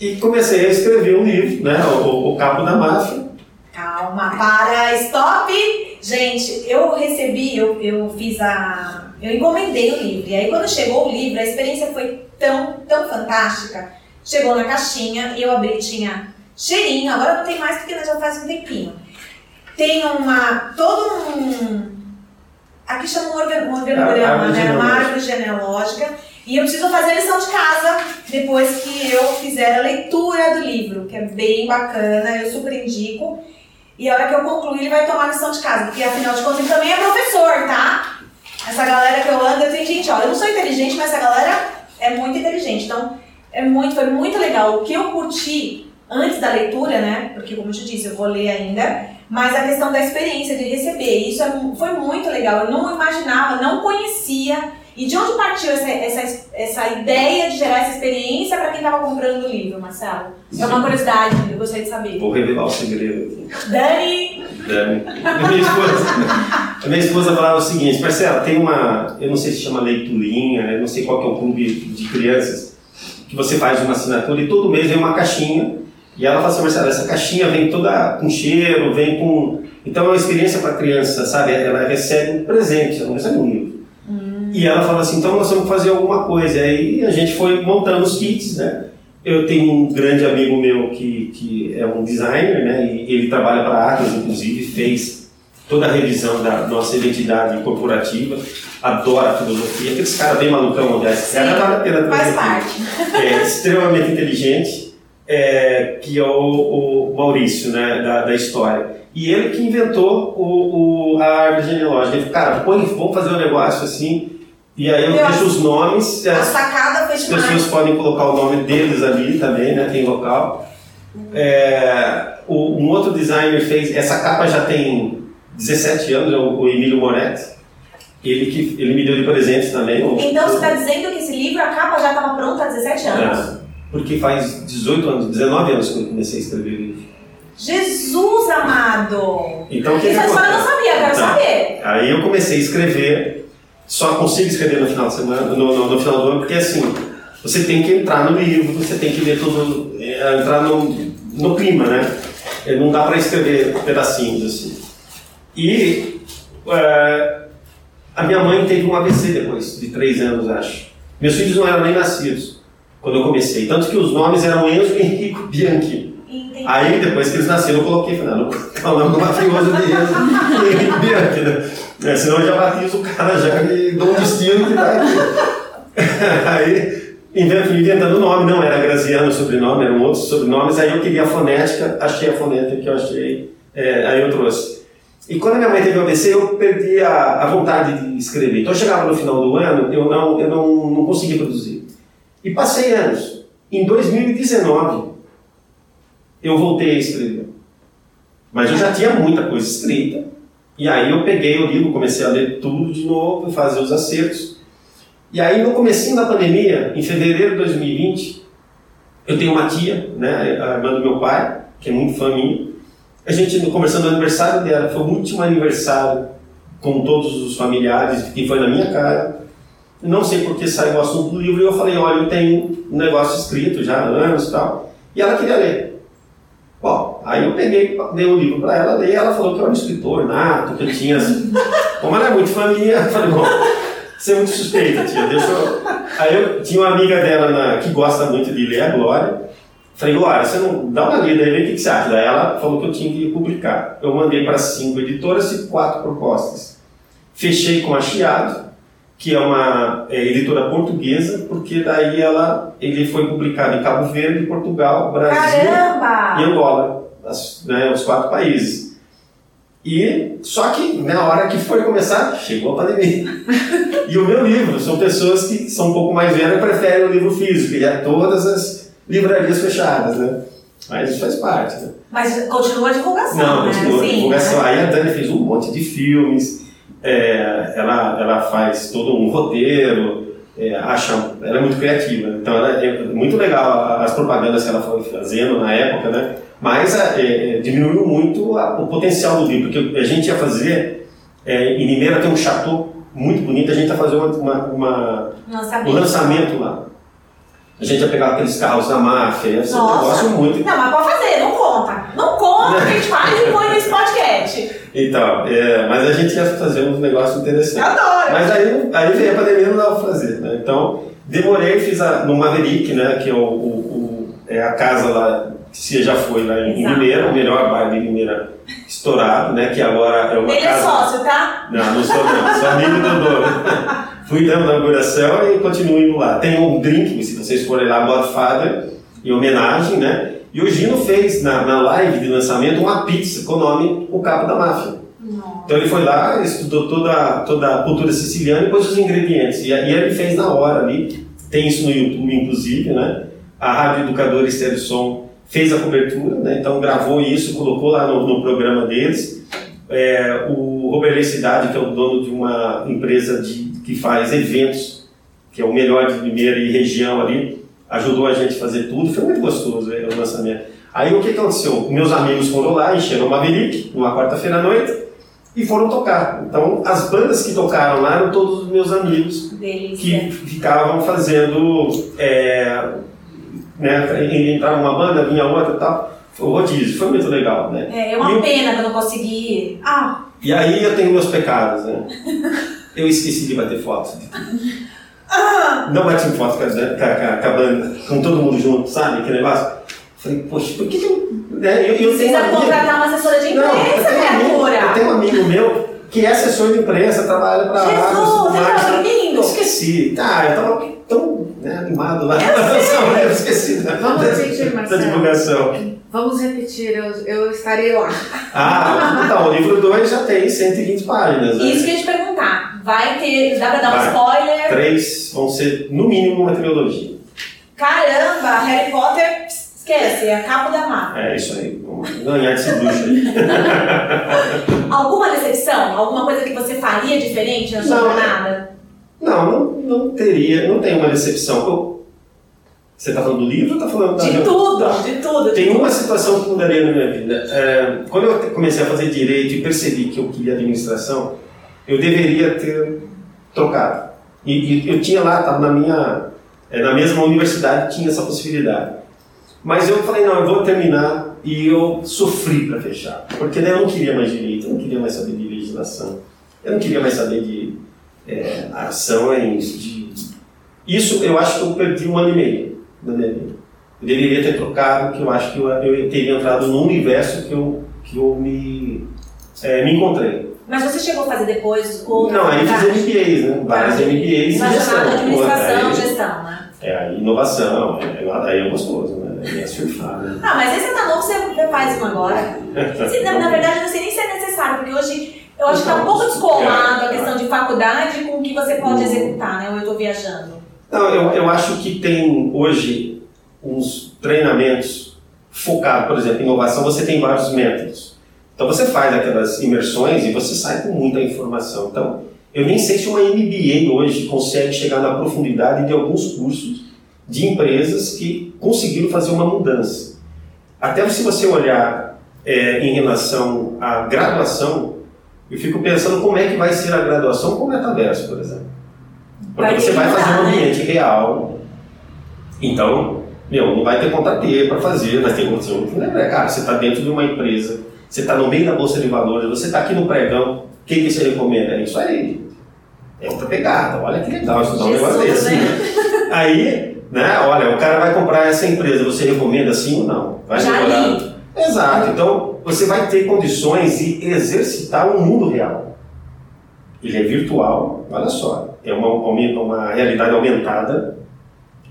E comecei a escrever um livro, né? O, o Cabo da Máfia. Calma, para, stop! Gente, eu recebi, eu, eu fiz a. Eu encomendei o livro. E aí, quando chegou o livro, a experiência foi tão, tão fantástica. Chegou na caixinha, eu abri, tinha cheirinho, agora não tem mais porque já faz um tempinho. Tem uma. todo um. Aqui chama um organograma, né? Uma árvore genealógica e eu preciso fazer a lição de casa depois que eu fizer a leitura do livro, que é bem bacana, eu super indico. E a hora que eu concluir, ele vai tomar a lição de casa, porque afinal de contas ele também é professor, tá? Essa galera que eu ando, eu tenho gente, olha, eu não sou inteligente, mas essa galera é muito inteligente. Então, é muito, foi muito legal. O que eu curti antes da leitura, né? Porque, como eu te disse, eu vou ler ainda. Mas a questão da experiência, de receber, isso é, foi muito legal. Eu não imaginava, não conhecia e de onde partiu essa, essa, essa ideia de gerar essa experiência para quem estava comprando o livro, Marcelo? É uma curiosidade, eu gostaria de saber. Vou revelar o segredo aqui. Dani! Dani. A minha esposa, a minha esposa falava o seguinte, Marcelo, tem uma, eu não sei se chama leiturinha, eu não sei qual que é o clube de crianças, que você faz uma assinatura e todo mês vem uma caixinha e ela fala assim, Marcelo, essa caixinha vem toda com cheiro, vem com... Então é uma experiência para a criança, sabe? Ela recebe um presente, ela não recebe um livro. E ela falou assim, então nós vamos fazer alguma coisa. Aí a gente foi montando os kits, né? Eu tenho um grande amigo meu que, que é um designer, né? E ele trabalha para a Atlas, inclusive, fez toda a revisão da nossa identidade corporativa, adora a filosofia. Aqueles caras bem malucão, aliás, esse cara vale a pena Faz parte. É extremamente inteligente, é, que é o, o Maurício, né? Da, da história. E ele que inventou o, o, a árvore genealógica. Ele falou, cara, põe, vamos fazer um negócio assim e aí eu Meu, deixo os nomes. A sacada foi As pessoas podem colocar o nome deles ali também, né? Tem local. É, o, um outro designer fez. Essa capa já tem 17 anos, é o, o Emílio Moretti. Ele, que, ele me deu de presente também. Então você está dizendo que esse livro, a capa já estava pronta há 17 anos? É, porque faz 18 anos, 19 anos que eu comecei a escrever o livro. Jesus amado! Então, o que Isso que a senhora não sabia, quero tá. saber. Aí eu comecei a escrever só consigo escrever no final semana, no, no, no, final do ano, porque assim, você tem que entrar no livro, você tem que ler tudo, é, entrar no, no clima, né? É, não dá para escrever pedacinhos assim. E é, a minha mãe teve um AVC depois, de três anos, acho. Meus filhos não eram nem nascidos quando eu comecei, tanto que os nomes eram Enzo e Henrico Bianchi. Aí, depois que eles nasceram, eu coloquei, falei, não, é o do mafioso de Enzo e Henrico Bianchi, né? É, senão eu já batizo o cara já e dou um destino que vai aqui. aí, inventando o nome, não era Graziano o sobrenome, eram outros sobrenomes, aí eu queria a fonética, achei a fonética que eu achei, é, aí eu trouxe. E quando minha mãe teve AVC, eu perdi a, a vontade de escrever. Então, eu chegava no final do ano, eu não, eu não, não conseguia produzir. E passei anos. Em 2019, eu voltei a escrever. Mas eu já tinha muita coisa escrita, E aí eu peguei o livro, comecei a ler tudo de novo, fazer os acertos. E aí no comecinho da pandemia, em fevereiro de 2020, eu tenho uma tia, né, a irmã do meu pai, que é muito fã minha. A gente conversando no aniversário dela, foi o último aniversário com todos os familiares, que foi na minha casa. Não sei por que saiu o assunto do livro e eu falei, olha, eu tenho um negócio escrito já há anos e tal. E ela queria ler. Aí eu peguei, dei o um livro para ela ler, ela falou que eu era um escritor nato, que eu tinha... Como ela é muito família, eu falei, bom, você é muito suspeita, tia, deixa eu... Aí eu tinha uma amiga dela na, que gosta muito de ler, a Glória, Falei, Glória, você não dá uma lida aí, vê o que você acha. Daí ela falou que eu tinha que publicar. Eu mandei para cinco editoras e quatro propostas. Fechei com a Chiado, que é uma é, editora portuguesa, porque daí ela, ele foi publicado em Cabo Verde, Portugal, Brasil Caramba! e Angola, as, né, os quatro países. E só que na hora que foi começar, chegou a pandemia. e o meu livro, são pessoas que são um pouco mais velhas e preferem o livro físico, e é todas as livrarias fechadas, né? Mas isso faz parte, né? Mas continua a divulgação, Não, né? continua a Sim, divulgação. né? Aí a Dani fez um monte de filmes, é, ela, ela faz todo um roteiro, é, acha, ela é muito criativa. Então ela, é muito legal as propagandas que ela foi fazendo na época, né? Mas é, diminuiu muito a, o potencial do livro, porque a gente ia fazer, é, em Limeira tem um chateau muito bonito, a gente ia fazer uma, uma, uma Lançamento. um lançamento lá. A gente ia pegar aqueles carros da máfia, um Nossa. negócio muito. Não, mas pode fazer, não conta. Não conta, a gente faz e põe nesse podcast. Então, é, mas a gente ia fazer um negócio Eu interessante. adoro. Mas aí, aí veio a pandemia não dava pra fazer, né? Então, demorei, fiz a, no Maverick, né? Que é, o, o- o- é a casa lá, você já foi lá em Exato. Limeira, o melhor bairro de Limeira estourado, né? Que agora é uma Ele é casa... sócio, tá? Não, não sou não, sou amigo do dono. Fui dando na inauguração e continuo indo lá. Tem um drink, se vocês forem lá, Godfather, em homenagem, né? E o Gino fez na, na live de lançamento uma pizza com o nome O Cabo da Máfia. Então ele foi lá, estudou toda, toda a cultura siciliana e pôs os ingredientes. E, e ele fez na hora ali. Tem isso no YouTube, inclusive, né? A Rádio Educadora Estéreo Som fez a cobertura, né? Então gravou isso, colocou lá no, no programa deles. É, o Roberley Cidade, que é o dono de uma empresa de, que faz eventos, que é o melhor de Limeira e região ali, ajudou a gente a fazer tudo. Foi muito gostoso é, o lançamento. Aí o que aconteceu? Meus amigos foram lá, encheram o Maverick, numa quarta-feira à noite, e foram tocar. Então, as bandas que tocaram lá eram todos os meus amigos Delícia. que ficavam fazendo. É, né, entrava uma banda, vinha outra e tal. Foi o rodízio, foi muito legal, né? É, é E uma o- pena que eu não consegui. Ah, E aí eu tenho meus pecados, né? Eu esqueci de bater foto. Não bati foto com a, com a- banda, com todo mundo junto, sabe? Aquele negócio. Falei, poxa, por que que eu. Né? Eu, eu precisa contratar uma assessora de Não, eu imprensa, tenho, um amigo, eu tenho um amigo meu que é assessor de imprensa, trabalha para Jesus, você tá dormindo? Eu esqueci. Ah, eu tava tão né, animado lá. Eu Eu esqueci da, Vamos da, repetir, da Marcelo. divulgação. Vamos repetir, eu, eu estarei lá. Ah, então, o livro 2 já tem 120 páginas. Né? Isso que eu ia te perguntar. Vai ter. Dá pra dar um Vai. spoiler? Três vão ser, no mínimo, uma trilogia. Caramba, Harry Potter, esquece, é a capa da mata. É isso aí. Vamos ganhar desse bruxo aí. Alguma decepção? Alguma coisa que você faria diferente na sua jornada? Não, não, não teria, não tem uma decepção. Eu- Você está falando do livro ou está falando da De tudo, de tudo. Tem de tudo. uma situação que mudaria na minha vida. É, quando eu comecei a fazer direito e percebi que eu queria administração, eu deveria ter trocado. E, e eu tinha lá, estava na minha, é, na mesma universidade, tinha essa possibilidade. Mas eu falei, não, eu vou terminar e eu sofri para fechar. Porque daí eu não queria mais direito, eu não queria mais saber de legislação, eu não queria mais saber de é, ações, de... Isso eu acho que eu perdi um ano e meio da minha vida. Eu deveria ter trocado, que eu acho que eu, eu teria entrado num universo que eu, que eu me, é, me encontrei. Mas você chegou a fazer depois outra Não, aí fiz MBAs, né? Várias Tá. MBAs em gestão. Administração, aí- gestão, né? É, inovação, é, aí é gostoso, né? É surfar, né? Ah, mas aí você tá novo, você faz uma agora. Na, na verdade, não sei nem se é necessário, porque hoje eu acho que tá um pouco descolado a questão de faculdade com o que você pode executar, né? Ou eu tô viajando. Não, eu, eu acho que tem hoje uns treinamentos focados, por exemplo, em inovação, você tem vários métodos. Então você faz aquelas imersões e você sai com muita informação. Então, eu nem sei se uma MBA hoje consegue chegar na profundidade de alguns cursos de empresas que conseguiram fazer uma mudança. Até se você olhar é, em relação à graduação, eu fico pensando como é que vai ser a graduação com o metaverso, por exemplo. Porque Vai você vai fazer um né? ambiente real, então, meu, não vai ter conta T para fazer, vai ter condição. Lembra, cara, você está dentro de uma empresa, você está no meio da bolsa de valores, você está aqui no pregão, o que, que você recomenda? É isso aí. É outra pegada, olha que legal estudar um negócio desse. né? Aí, né, olha, o cara vai comprar essa empresa, você recomenda sim ou não? Vai Já demorar? Exato, então você vai ter condições de exercitar o mundo real. Ele é virtual, olha só, é uma, uma, uma realidade aumentada,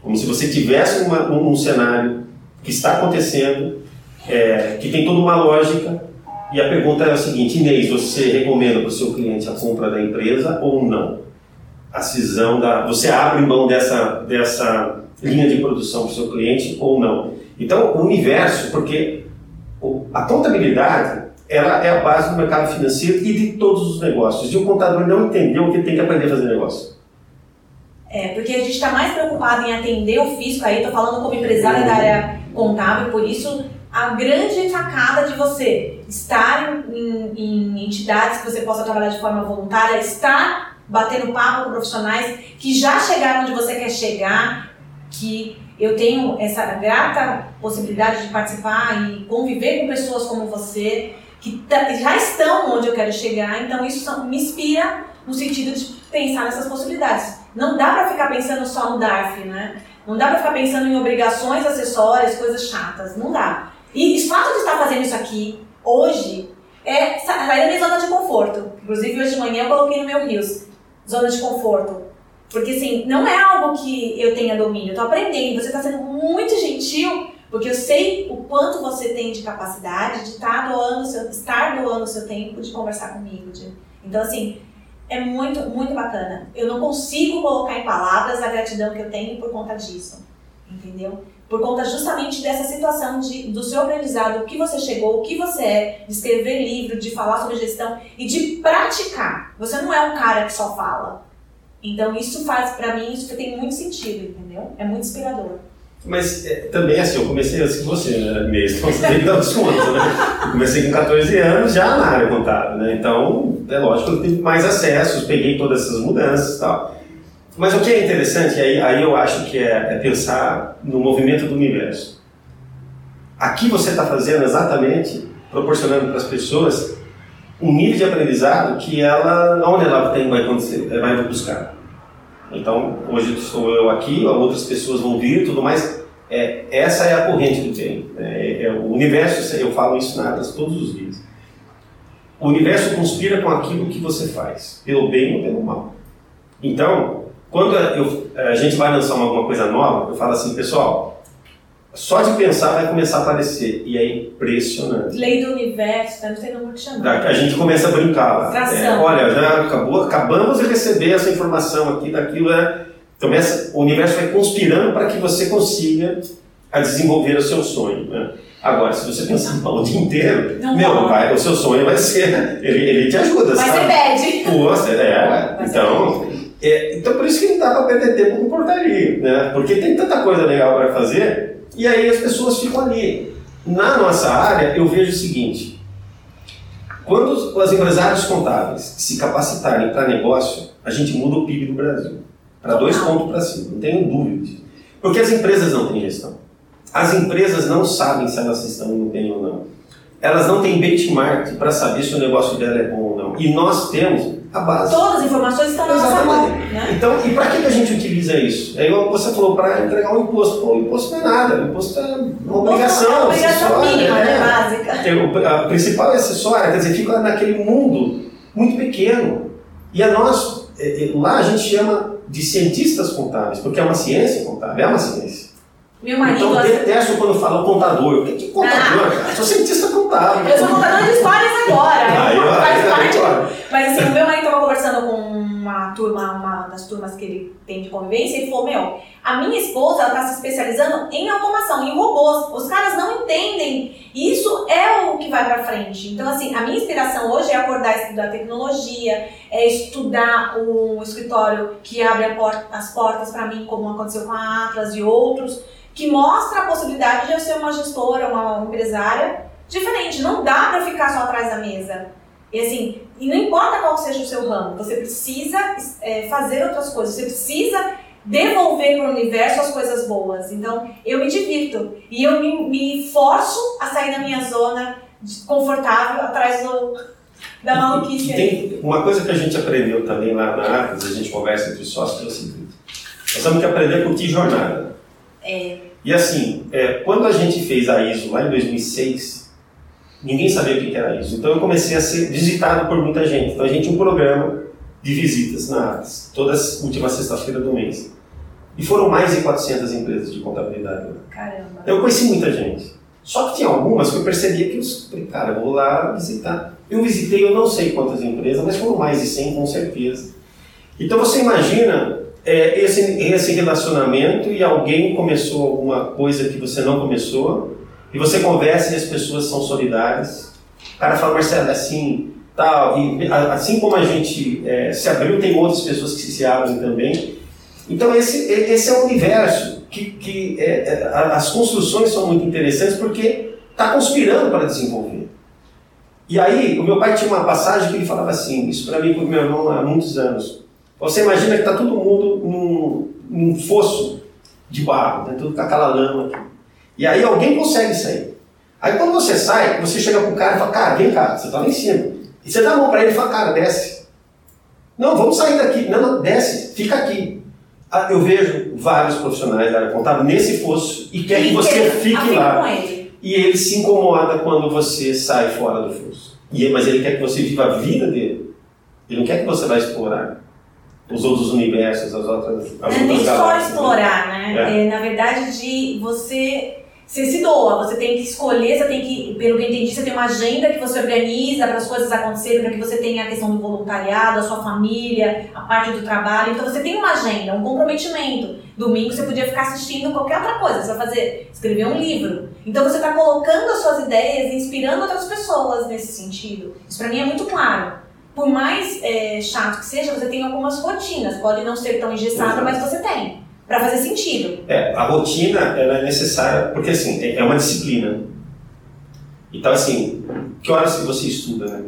como se você tivesse uma, um, um cenário que está acontecendo, é, que tem toda uma lógica, e a pergunta é a seguinte, Inês, você recomenda para o seu cliente a compra da empresa ou não? A cisão da... Você abre mão dessa, dessa linha de produção para o seu cliente ou não? Então, o universo, porque o- a contabilidade ela é a base do mercado financeiro e de todos os negócios. E o contador não entendeu que tem que aprender a fazer negócio. É, porque a gente está mais preocupado em atender o fisco aí, tô falando como empresária da área contábil, por isso a grande sacada de você estar em, em entidades que você possa trabalhar de forma voluntária, estar batendo papo com profissionais que já chegaram onde você quer chegar, que eu tenho essa grata possibilidade de participar e conviver com pessoas como você, que ta- já estão onde eu quero chegar, então isso me inspira no sentido de pensar nessas possibilidades. Não dá para ficar pensando só no DARF, né? Não dá para ficar pensando em obrigações acessórias, coisas chatas, não dá. E o fato de estar fazendo isso aqui hoje é sa- sair da minha zona de conforto. Inclusive hoje de manhã eu coloquei no meu Rios, zona de conforto. Porque assim, não é algo que eu tenha domínio, eu tô aprendendo. Você está sendo muito gentil, porque eu sei o quanto você tem de capacidade de estar doando seu, estar doando o seu tempo de conversar comigo. de- Então, assim, é muito, muito bacana. Eu não consigo colocar em palavras a gratidão que eu tenho por conta disso. Entendeu? Por conta justamente dessa situação de, do seu aprendizado, o que você chegou, o que você é, de escrever livro, de falar sobre gestão e de praticar. Você não é um cara que só fala. Então isso faz, pra mim, isso tem muito sentido, entendeu? É muito inspirador. Mas é, também assim, eu comecei antes que você, né, mesmo, então você tem que dar os contas, né? Eu comecei com 14 anos já na área contábil, né? Então, é lógico que eu tive mais acessos, peguei todas essas mudanças e tal. Mas o que é interessante, aí, aí eu acho que é, é pensar no movimento do universo. Aqui você está fazendo exatamente, proporcionando para as pessoas um nível de aprendizado que ela, onde ela tem, vai acontecer, ela vai buscar. Então, hoje estou eu aqui, outras pessoas vão vir tudo mais. É, essa é a corrente do tempo. É, é, o universo, eu falo isso na Atlas todos os dias. O universo conspira com aquilo que você faz, pelo bem ou pelo mal. Então, quando eu- a gente vai lançar uma- alguma coisa nova, eu falo assim, pessoal, só de pensar vai começar a aparecer. E é impressionante. Lei do universo, tá? não sei como que chama. Da- A gente começa a brincar. É, olha, já acabou, acabamos de receber essa informação aqui, daquilo. É, começa, o universo vai conspirando para que você consiga a desenvolver o seu sonho. Né? Agora, se você pensar mal o dia inteiro, Não meu, vai, o seu sonho vai ser. Ele, ele te ajuda, sabe? ser bad. Poxa, é. Então, é, então, por isso que não dá para perder tempo com portaria, né? Porque tem tanta coisa legal para fazer e aí as pessoas ficam ali. Na nossa área, eu vejo o seguinte: quando os, os empresários contábeis se capacitarem para negócio, a gente muda o PIB do Brasil para dois pontos para cima, não tenho dúvida disso. Porque as empresas não têm gestão. As empresas não sabem se elas estão indo bem ou não. Elas não têm benchmark para saber se o negócio dela é bom ou não. E nós temos base. Todas as informações estão na nossa mão, né? Então, e para que, que a gente utiliza isso? Aí você falou para entregar um imposto. Pô, o imposto não é nada, o imposto é uma obrigação. Uma obrigação mínima, né? né? Básica. Tem o- A principal é acessória, quer dizer, fica naquele mundo muito pequeno. E a nós, é, é, lá a gente chama de cientistas contábeis, porque é uma ciência contábil, é uma ciência. Meu marido Então, eu detesto quando fala contador. O que que contador, cara? Sou cientista contábil. Eu sou contadora de histórias agora. Aí, faz aí, parte. Mas assim, o meu marido estava conversando com uma turma, uma das turmas que ele tem de convivência, e falou: Meu, a minha esposa está se especializando em automação, em robôs. Os caras não entendem. Isso é o que vai para frente. Então, assim, a minha inspiração hoje é acordar estudar tecnologia, é estudar um escritório que abre porta, as portas para mim, como aconteceu com a Atlas e outros, que mostra a possibilidade de eu ser uma gestora, uma empresária diferente. Não dá para ficar só atrás da mesa. E assim, e não importa qual seja o seu ramo, você precisa é, fazer outras coisas, você precisa devolver para o universo as coisas boas. Então, eu me divirto e eu me, me forço a sair da minha zona confortável atrás do, da maluquice. Tem uma coisa que a gente aprendeu também lá na Arcos, a gente conversa entre os sócios, é o seguinte: nós temos que aprender a curtir jornada. É. E assim, é, quando a gente fez a ISO lá em 2006, ninguém sabia o que era ISO. Então eu comecei a ser visitado por muita gente. Então a gente tinha um programa de visitas na Arcos, todas última sexta-feira do mês. E foram mais de 400 empresas de contabilidade. Caramba. Eu conheci muita gente. Só que tinha algumas que eu percebia que eu cara, eu vou lá visitar. Eu visitei, eu não sei quantas empresas, mas foram mais de 100 com certeza. Então você imagina é, esse, esse relacionamento e alguém começou alguma coisa que você não começou, e você conversa e as pessoas são solidárias. O cara fala, Marcelo, é assim, tal, e assim como a gente é, se abriu, tem outras pessoas que se abrem também. Então esse, esse é um universo que, que é, é as construções são muito interessantes porque está conspirando para desenvolver. E aí, o meu pai tinha uma passagem que ele falava assim, isso para mim com meu irmão há muitos anos. Você imagina que está todo mundo num, num, fosso de barro, né, tudo com aquela lama aqui. E aí alguém consegue sair. Aí quando você sai, você chega para o cara e fala, cara, vem cá, você está lá em cima. E você dá a mão para ele e fala, cara, desce. Não, vamos sair daqui. Não, não, desce, fica aqui. Ah, eu vejo vários profissionais da área contábil nesse fosso e quer que você fique lá. E ele se incomoda quando você sai fora do fosso. E, mas ele quer que você viva a vida dele. Ele não quer que você vá explorar os outros universos, as outras, as não é nem só explorar, né? É. É, na verdade, de você você se doa, você tem que escolher, você tem que, pelo que eu entendi, você tem uma agenda que você organiza para as coisas acontecerem, para que você tenha a questão do voluntariado, a sua família, a parte do trabalho. Então você tem uma agenda, um comprometimento. Domingo você podia ficar assistindo qualquer outra coisa, você vai fazer, escrever um livro. Então você está colocando as suas ideias, inspirando outras pessoas nesse sentido. Isso para mim é muito claro. Por mais é, chato que seja, você tem algumas rotinas, pode não ser tão engessada, mas você tem para fazer sentido. É, a rotina ela é necessária porque assim é, é uma disciplina. Então assim, que horas que você estuda, né?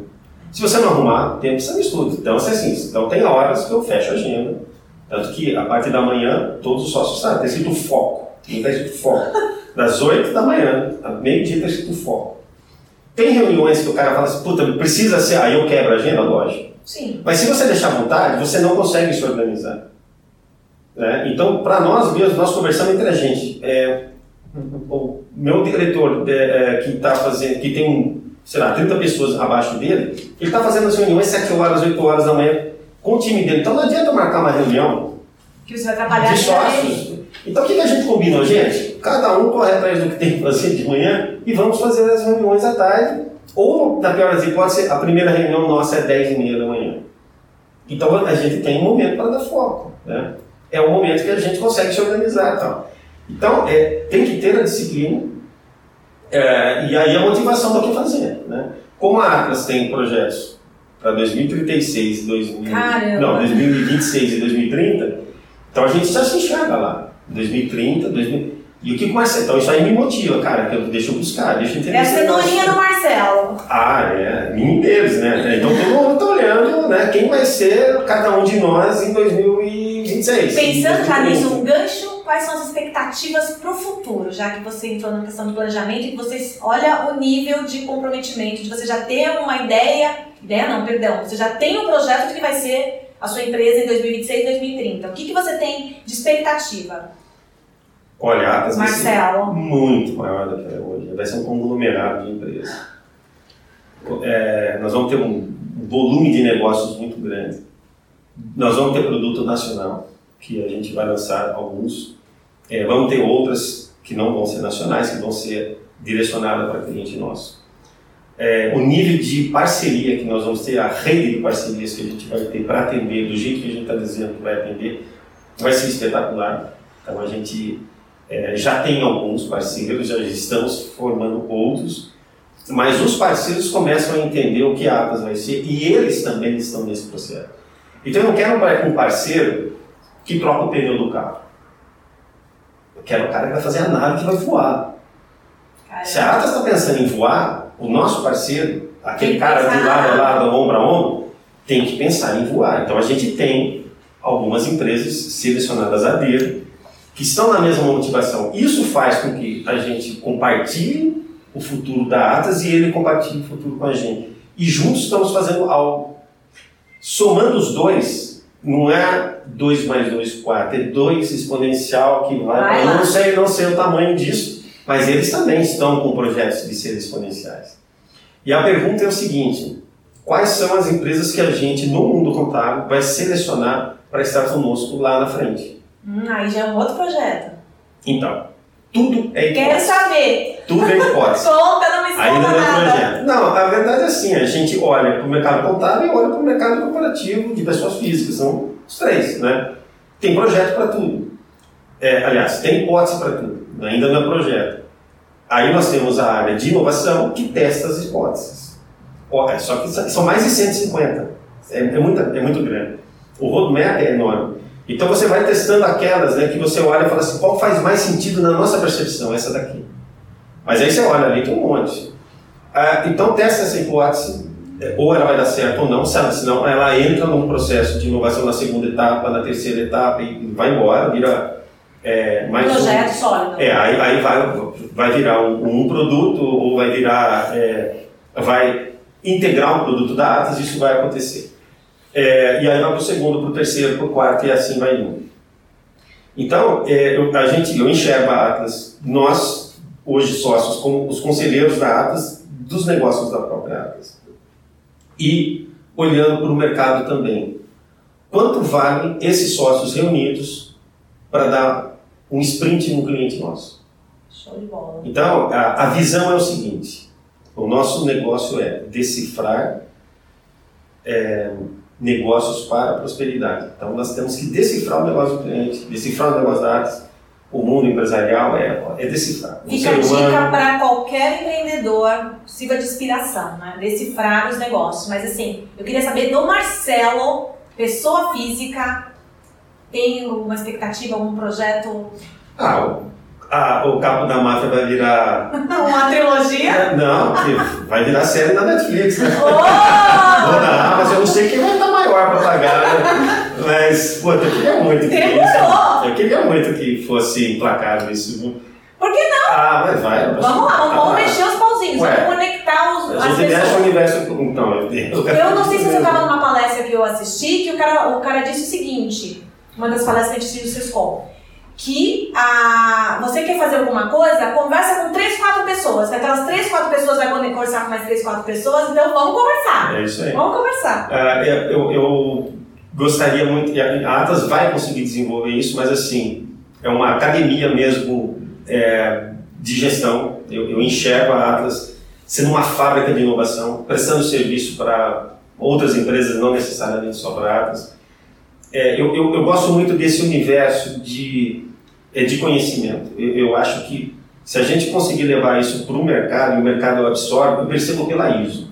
Se você não arrumar tempo, você não estuda. Então assim, então tem horas que eu fecho a agenda. Tanto que a parte da manhã, todos os sócios sabem, tem escrito foco. Não está escrito foco. Das 8 da manhã, a meio-dia está escrito foco. Tem reuniões que o cara fala assim, puta, precisa ser, aí eu quebro a agenda, lógico. Sim. Mas se você deixar à vontade, você não consegue se organizar. Né? Então, para nós mesmos, nós conversamos entre a gente. É, o meu diretor é, é, que está fazendo, que tem, sei lá, 30 pessoas abaixo dele, ele está fazendo as reuniões 7 horas, 8 horas da manhã com o time dele. Então não adianta marcar uma reunião que você vai trabalhar de sócios. Então o que, que a gente combinou, gente? Cada um corre atrás do que tem que fazer de manhã e vamos fazer as reuniões à tarde. Ou, na pior das hipóteses, a primeira reunião nossa é 10 e meia da manhã. Então a gente tem um momento para dar foco. Né? É o momento que a gente consegue se organizar tal. Então, é, tem que ter a disciplina é, e aí a motivação do que fazer. Né? Como a Atlas tem projetos para 2036 2000, não, 2026 e 2030, então a gente já se enxerga lá. 2030, 2000, e o que mais Então isso aí me motiva, cara, que eu, deixa eu buscar, deixa eu entender. É a cenourinha do Marcelo. Ah, é. Mim deles, né? Então todo mundo tá olhando, né? Quem vai ser cada um de nós em 2026. Pensando já nisso, um gancho, quais são as expectativas para o futuro? Já que você entrou na questão do planejamento e que você olha o nível de comprometimento, de você já ter uma ideia, ideia não, perdão, você já tem um projeto de que vai ser a sua empresa em 2026, 2030. O que, que você tem de expectativa? Olha, a ser muito maior do que é hoje. Vai ser um conglomerado de empresas. É, nós vamos ter um volume de negócios muito grande. Nós vamos ter produto nacional, que a gente vai lançar alguns. É, vamos ter outras que não vão ser nacionais, que vão ser direcionadas para cliente nosso. É, o nível de parceria que nós vamos ter, a rede de parcerias que a gente vai ter para atender, do jeito que a gente está dizendo que vai atender, vai ser espetacular. Então a gente é, já tem alguns parceiros, já estamos formando outros. Mas os parceiros começam a entender o que a Atlas vai ser e eles também estão nesse processo. Então eu não quero um parceiro que troca o pneu do carro. Eu quero o cara que vai fazer a nave que vai voar. Cara, Se a Atlas está pensando em voar, o nosso parceiro, aquele cara de lado a lado, ombro a ombro, tem que pensar em voar. Então a gente tem algumas empresas selecionadas a dedo que estão na mesma motivação. Isso faz com que a gente compartilhe o futuro da Atlas e ele compartilhe o futuro com a gente. E juntos estamos fazendo algo. Somando os dois, não é 2 mais 2, 4, é 2 exponencial que vai. Vai eu não sei, não sei o tamanho disso, mas eles também estão com projetos de ser exponenciais. E a pergunta é o seguinte: quais são as empresas que a gente, no mundo contábil, vai selecionar para estar conosco lá na frente? Hum, aí já é um outro projeto. Então, tudo é Quero hipótese. saber. Tudo é hipótese. Conta, não me Ainda não é nada. projeto. Não, a verdade é assim, a gente olha para o mercado contábil e olha para o mercado corporativo de pessoas físicas, são os três, né? Tem projeto para tudo. É, aliás, tem hipótese para tudo, ainda não é projeto. Aí nós temos a área de inovação que testa as hipóteses. Ó, é, Só que são mais de 150, é, é, muita, é muito grande. O roadmap é enorme. Então você vai testando aquelas né, que você olha e fala assim, qual faz mais sentido na nossa percepção? Essa daqui. Mas aí você olha ali, tem um monte. Ah, então testa essa hipótese, eh, ou ela vai dar certo ou não, sabe? Senão ela entra num processo de inovação na segunda etapa, na terceira etapa e vai embora, vira eh, mais um. Projeto sólido. É, aí, aí vai, vai virar um, um produto ou vai virar, é, vai integrar um produto da Atlas, isso vai acontecer. É, e aí vai para o segundo, para o terceiro, para o quarto e assim vai indo. Então, é, eu, a gente, eu enxergo a Atlas, nós, hoje sócios, como os conselheiros da Atlas, dos negócios da própria Atlas. E olhando para o mercado também. Quanto valem esses sócios reunidos para dar um sprint no cliente nosso? Show de bola. Então, a, a visão é o seguinte: o nosso negócio é decifrar é, negócios para a prosperidade. Então, nós temos que decifrar o negócio do cliente, decifrar o negócio da Atlas. O mundo empresarial é, é decifrar. O Fica a dica para qualquer empreendedor, sirva de inspiração, né? Decifrar os negócios. Mas assim, eu queria saber do Marcelo, pessoa física, tem alguma expectativa, algum projeto? Ah, o, Capo da Máfia vai virar. Uma trilogia? Não, vai virar série na Netflix, né? Oh! Ah, mas eu não sei quem vai estar maior para pagar, né? Mas, pô, eu queria muito que Demorou! Eu queria muito que fosse implacável isso. viu? Por que não? Ah, mas vai. Vamos lá, vamos, vamos Ah, mexer os pauzinhos, Ué. vamos conectar os, A as mexe o universo. Então, eu, eu, Eu não sei se você estava numa palestra que eu assisti, que o cara, o cara disse o seguinte, uma das palestras que a gente assistiu Sescom, que a, você quer fazer alguma coisa, conversa com três, quatro pessoas. Aquelas três, quatro pessoas vai conversar com mais três, quatro pessoas, então vamos conversar. É isso aí. Vamos conversar. Ah, eu, eu- gostaria muito, e a Atlas vai conseguir desenvolver isso, mas assim, é uma academia mesmo é, de gestão. Eu, eu enxergo a Atlas sendo uma fábrica de inovação, prestando serviço para outras empresas, não necessariamente só para a Atlas. É, eu, eu, eu gosto muito desse universo de, é, de conhecimento. Eu, eu acho que se a gente conseguir levar isso para o mercado e o mercado absorve, eu percebo pela ISO.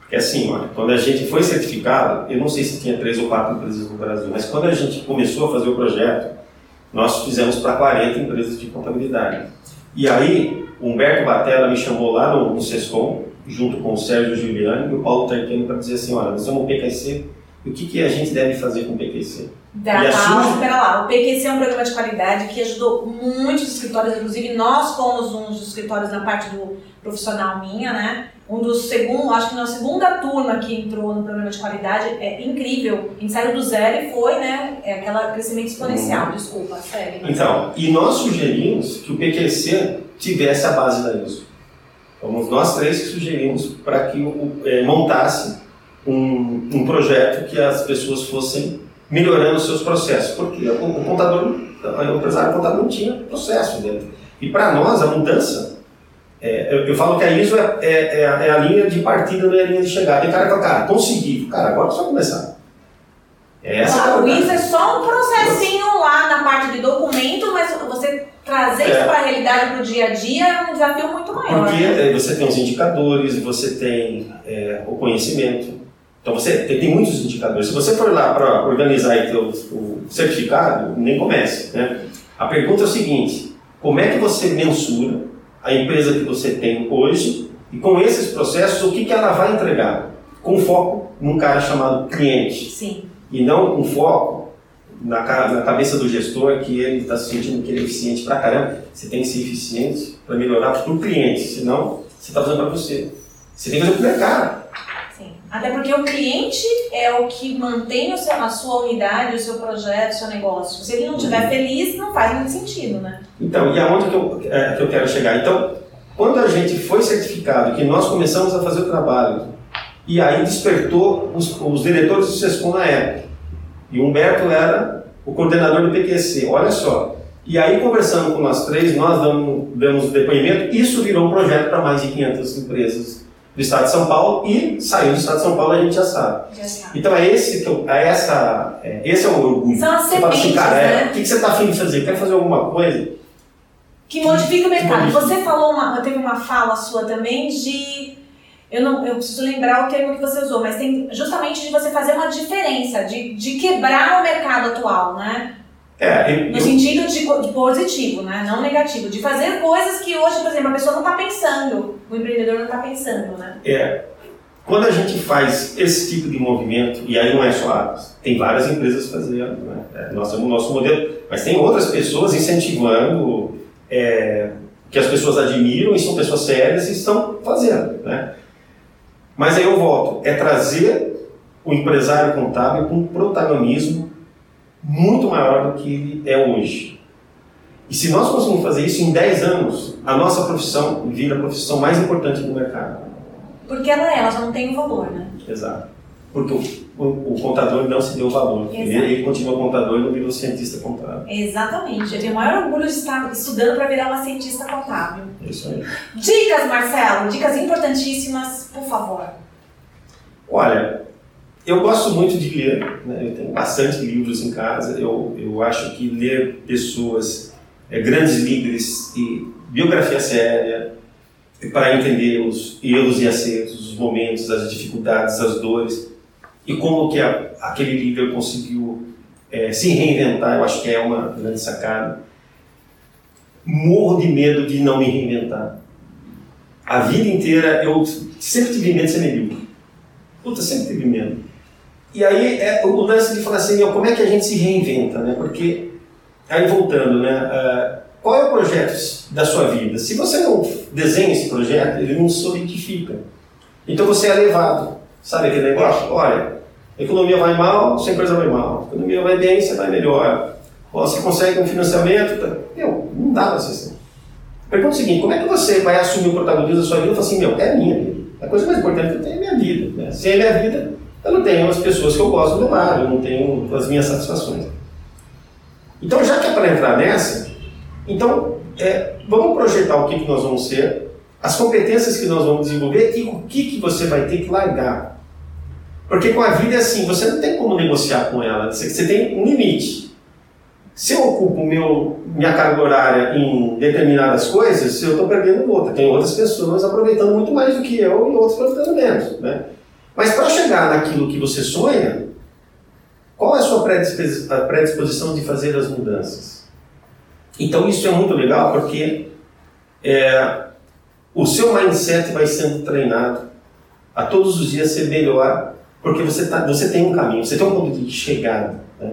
Porque assim, olha, quando a gente foi certificado, eu não sei se tinha três ou quatro empresas no Brasil, mas quando a gente começou a fazer o projeto, nós fizemos para 40 empresas de contabilidade. E aí, Humberto Batella me chamou lá no, no SESCOM, junto com o Sérgio Giuliani e o Paulo Tarquino, para dizer assim, olha, nós somos um PQC, o que, que a gente deve fazer com o PQC? Da, a calma, Suzy? espera lá. O PQC é um programa de qualidade que ajudou muitos escritórios, inclusive nós fomos um dos escritórios na parte do profissional minha, né? Um dos segundos, acho que na segunda turma que entrou no programa de qualidade, é incrível. A gente saiu do zero e foi, né? É aquele crescimento exponencial, desculpa, sério. Então, e nós sugerimos que o PQC tivesse a base da ISO. Fomos nós três que sugerimos para que o, eh, montasse um, um projeto que as pessoas fossem melhorando os seus processos, porque o, o contador, o empresário contábil não tinha processo dentro. E para nós, a mudança, é, eu, eu falo que a ISO é, é- é a- é a linha de partida, não é a linha de chegada. Tem cara que fala, cara, consegui. Cara, agora é só começar. É essa Ah, é o. ISO é só um processinho lá na parte de documento, mas você trazer isso para a realidade, para o dia a dia, é um desafio muito maior. Porque né? você tem os indicadores, você tem o conhecimento. Então você tem, tem muitos indicadores. Se você for lá para organizar teu, o certificado, nem comece. Né? A pergunta é o seguinte: como é que você mensura a empresa que você tem hoje e com esses processos o que, que ela vai entregar? Com foco num cara chamado cliente Sim. e não um foco na, na cabeça do gestor que ele está se sentindo que ele é eficiente pra caramba. Você tem que ser eficiente para melhorar para o cliente, senão você está fazendo para você. Você tem que fazer para o mercado. Até porque o cliente é o que mantém o seu- a sua unidade, o seu projeto, o seu negócio. Se ele não estiver feliz, não faz muito sentido, né? Então, e aonde que eu, é, que eu quero chegar? Então, quando a gente foi certificado, que nós começamos a fazer o trabalho, e aí despertou os, os diretores do SESCOM na época, e o Humberto era o coordenador do PQC, olha só. E aí, conversando com nós três, nós damos, damos depoimento, isso virou um projeto para mais de 500 empresas do Estado de São Paulo, e saiu do Estado de São Paulo, a gente já sabe. Já sabe. Então, é esse, que eu, é essa, é, esse é o orgulho. São as Você fala assim, sementes, cara, é, né? o que, que você está afim de fazer? Quer fazer alguma coisa? Que modifica o mercado. Você falou uma, teve uma fala sua também de eu não, eu preciso lembrar o termo que você usou, mas tem justamente de você fazer uma diferença, de, de quebrar o mercado atual, né? É, eu- No eu- sentido de, de positivo, né? Não negativo, de fazer coisas que hoje, por exemplo, a pessoa não está pensando, o empreendedor não está pensando, né? É, quando a gente faz esse tipo de movimento, e aí não é só a tem várias empresas fazendo, né? É, nós temos o nosso modelo, mas tem outras pessoas incentivando, é, que as pessoas admiram e são pessoas sérias e estão fazendo, né? Mas aí eu volto, é trazer o empresário contábil com protagonismo muito maior do que ele é hoje. E se nós conseguirmos fazer isso em 10 anos, a nossa profissão vira a profissão mais importante do mercado. Porque ela é, ela já não tem valor, né? Exato. Porque o, o, o contador não se deu valor. Ele, Exato. ele continua contador e não virou cientista contábil. Exatamente. Eu tenho o maior orgulho de estar estudando para virar uma cientista contábil. Isso aí. Dicas, Marcelo, dicas importantíssimas, por favor. Olha, eu gosto muito de ler, né? eu tenho bastante livros em casa. Eu, eu acho que ler pessoas, é, grandes líderes e biografia séria, para entender os erros e acertos, os momentos, as dificuldades, as dores e como que a- aquele líder conseguiu é, se reinventar, eu acho que é uma grande sacada. Morro de medo de não me reinventar. A vida inteira eu sempre tive medo de ser medíocre. Puta, sempre tive medo. E aí é o lance de falar assim, como é que a gente se reinventa, né? Porque, aí voltando, né? ah, qual é o projeto da sua vida? Se você não desenha esse projeto, ele não solidifica. Então você é levado. Sabe aquele negócio? Olha, a economia vai mal, sua empresa vai mal. A economia vai bem, você vai melhor. Você consegue um financiamento, tá? meu, não dá pra ser assim. Pergunta o seguinte, como é que você vai assumir o protagonismo da sua vida e falar assim, meu, é minha vida. A coisa mais importante que eu tenho é minha vida. Né? Sem a minha vida, eu não tenho as pessoas que eu gosto do lado, eu não tenho as minhas satisfações. Então, já que é para entrar nessa, então, é, vamos projetar o que, que nós vamos ser, as competências que nós vamos desenvolver e o que, que você vai ter que largar. Porque com a vida é assim, você não tem como negociar com ela, você, tem um limite. Se eu ocupo meu, minha carga horária em determinadas coisas, eu estou perdendo outra. Tem outras pessoas aproveitando muito mais do que eu e outras aproveitando menos. Né? Mas para chegar naquilo que você sonha, qual é a sua predisposição de fazer as mudanças? Então isso é muito legal porque é, o seu mindset vai sendo treinado a todos os dias ser melhor, porque você, tá, você tem um caminho, você tem um ponto de chegada. Né?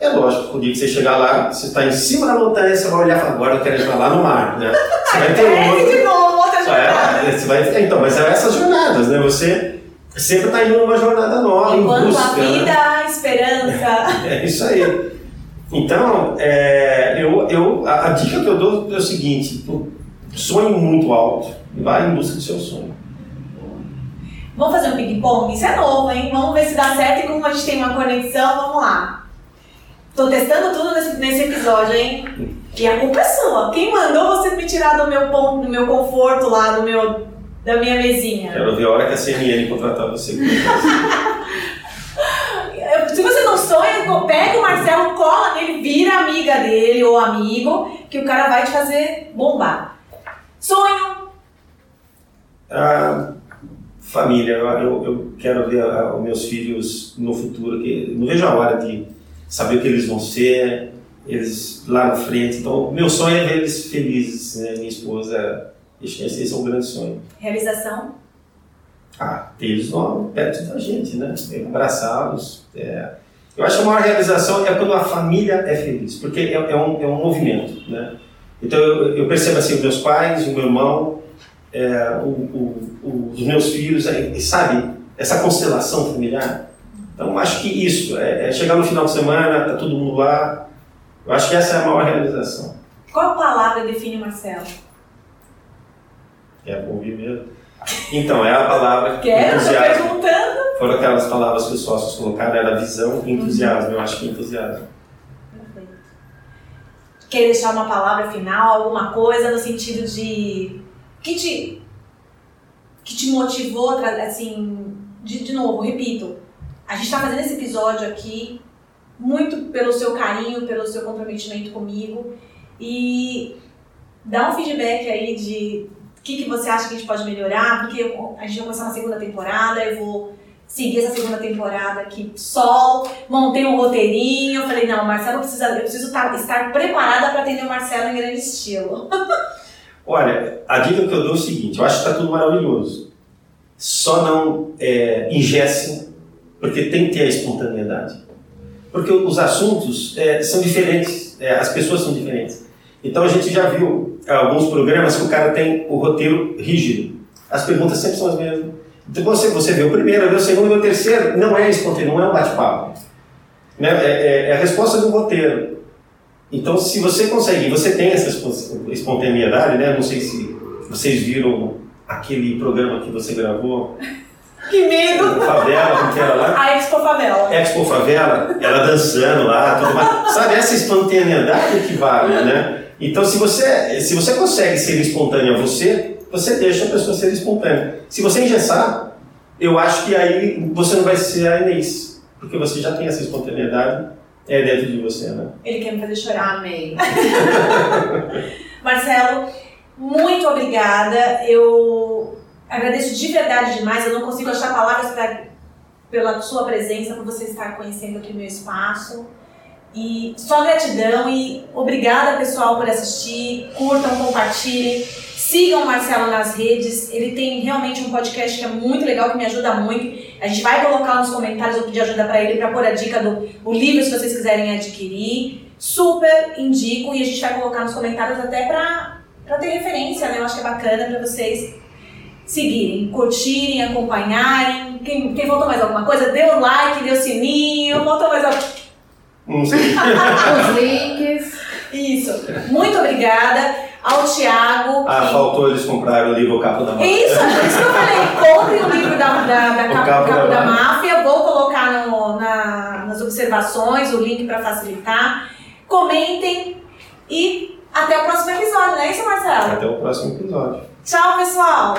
É lógico que o dia que você chegar lá, você está em cima da montanha, você vai olhar e falar, agora eu quero ir lá no mar. Né? Você vai ter É, outro. é- jornada. você vai, então, mas é essas jornadas, né? Você sempre está indo numa jornada nova, Enquanto busca. a né? vida há esperança. É isso aí. Então, é, eu, eu, a, a dica que eu dou é o seguinte: sonhe muito alto e vá em busca do seu sonho. Vamos fazer um ping-pong? Isso é novo, hein? Vamos ver se dá certo e como a gente tem uma conexão, vamos lá. Tô testando tudo nesse, nesse episódio, hein? E a culpa é sua. Quem mandou você me tirar do meu ponto, do meu conforto lá, do meu, da minha mesinha? Quero ver a hora que a CNN contratar você. Se você não sonha, pega o Marcelo, cola nele, vira amiga dele ou amigo que o cara vai te fazer bombar. Sonho? Ah, família, eu, eu, eu quero ver ah, os meus filhos no futuro, que não vejo a hora de saber o que eles vão ser, eles lá na frente. Então, meu sonho é ver eles felizes, né? Minha esposa, que esse é um grande sonho. Realização? Ah, ter eles perto da gente, né? Abraçá-los. É. Eu acho que a maior realização é quando a família é feliz, porque é, é um, é um movimento, né? Então, eu, eu percebo assim, meus pais, o meu irmão, é, o, o, os meus filhos, sabe? Essa constelação familiar. Então, acho que isso, é, é chegar no final de semana, tá todo mundo lá. Eu acho que essa é a maior realização. Qual palavra define o Marcelo? É ouvir mesmo. Então, é a palavra Quero, tô entusiasmo. perguntando. Foram aquelas palavras que os sócios colocaram, era visão e entusiasmo. Eu acho que entusiasmo. Quer deixar uma palavra final, alguma coisa no sentido de que te que te motivou, assim, de, de novo, repito, a gente está fazendo esse episódio aqui muito pelo seu carinho, pelo seu comprometimento comigo e dá um feedback aí de que, que você acha que a gente pode melhorar, porque a gente vai começar uma segunda temporada, eu vou seguir essa segunda temporada aqui sol, montei um roteirinho, falei, não, Marcelo precisa, eu preciso tá- estar preparada para atender o Marcelo em grande estilo. Olha, a dica que eu dou é o seguinte: eu acho que está tudo maravilhoso. Só não é, ingesse, porque tem que ter a espontaneidade. Porque os assuntos é, são diferentes, é, as pessoas são diferentes. Então a gente já viu alguns programas que o cara tem o roteiro rígido. As perguntas sempre são as mesmas. Então você, você vê o primeiro, vê o segundo, vê o terceiro, não é espontâneo, não é um bate-papo. Né? É, é- é a resposta do roteiro. Então, se você consegue, você tem essa espo- espontaneidade, né? Não sei se vocês viram aquele programa que você gravou, Que medo! Favela, que era lá? A Expo Favela. Expo Favela, ela dançando lá, tudo mais. Sabe, essa espontaneidade que vale, né? Então, se você, se você consegue ser espontâneo a você, você deixa a pessoa ser espontânea. Se você engessar, eu acho que aí você não vai ser a Inês, porque você já tem essa espontaneidade é dentro de você, né? Ele quer me fazer chorar. Amém. Marcelo, muito obrigada. Eu agradeço de verdade demais. Eu não consigo achar palavras pra, pela sua presença, por você estar conhecendo aqui o meu espaço. E só gratidão e obrigada pessoal por assistir. Curtam, compartilhem. Sigam o Marcelo nas redes. Ele tem realmente um podcast que é muito legal, que me ajuda muito. A gente vai colocar nos comentários, eu pedir ajuda para ele para pôr a dica do o livro se vocês quiserem adquirir. Super indico e a gente vai colocar nos comentários até para ter referência, né? Eu acho que é bacana para vocês seguirem, curtirem, acompanharem. Quem, quem faltou mais alguma coisa, dê o like, dê o sininho. Faltou mais alguma Não sei. Os links. Isso. Muito obrigada ao Tiago. Ah, que- faltou eles comprarem o livro Capo da Mata. Isso, por isso que eu falei, compre o livro da, da, da O Capo, Capo Capo da da Máfia, vou colocar no- na- nas observações o link para facilitar. Comentem e até o próximo episódio, não é isso, Marcelo? Até o próximo episódio. Tchau, pessoal!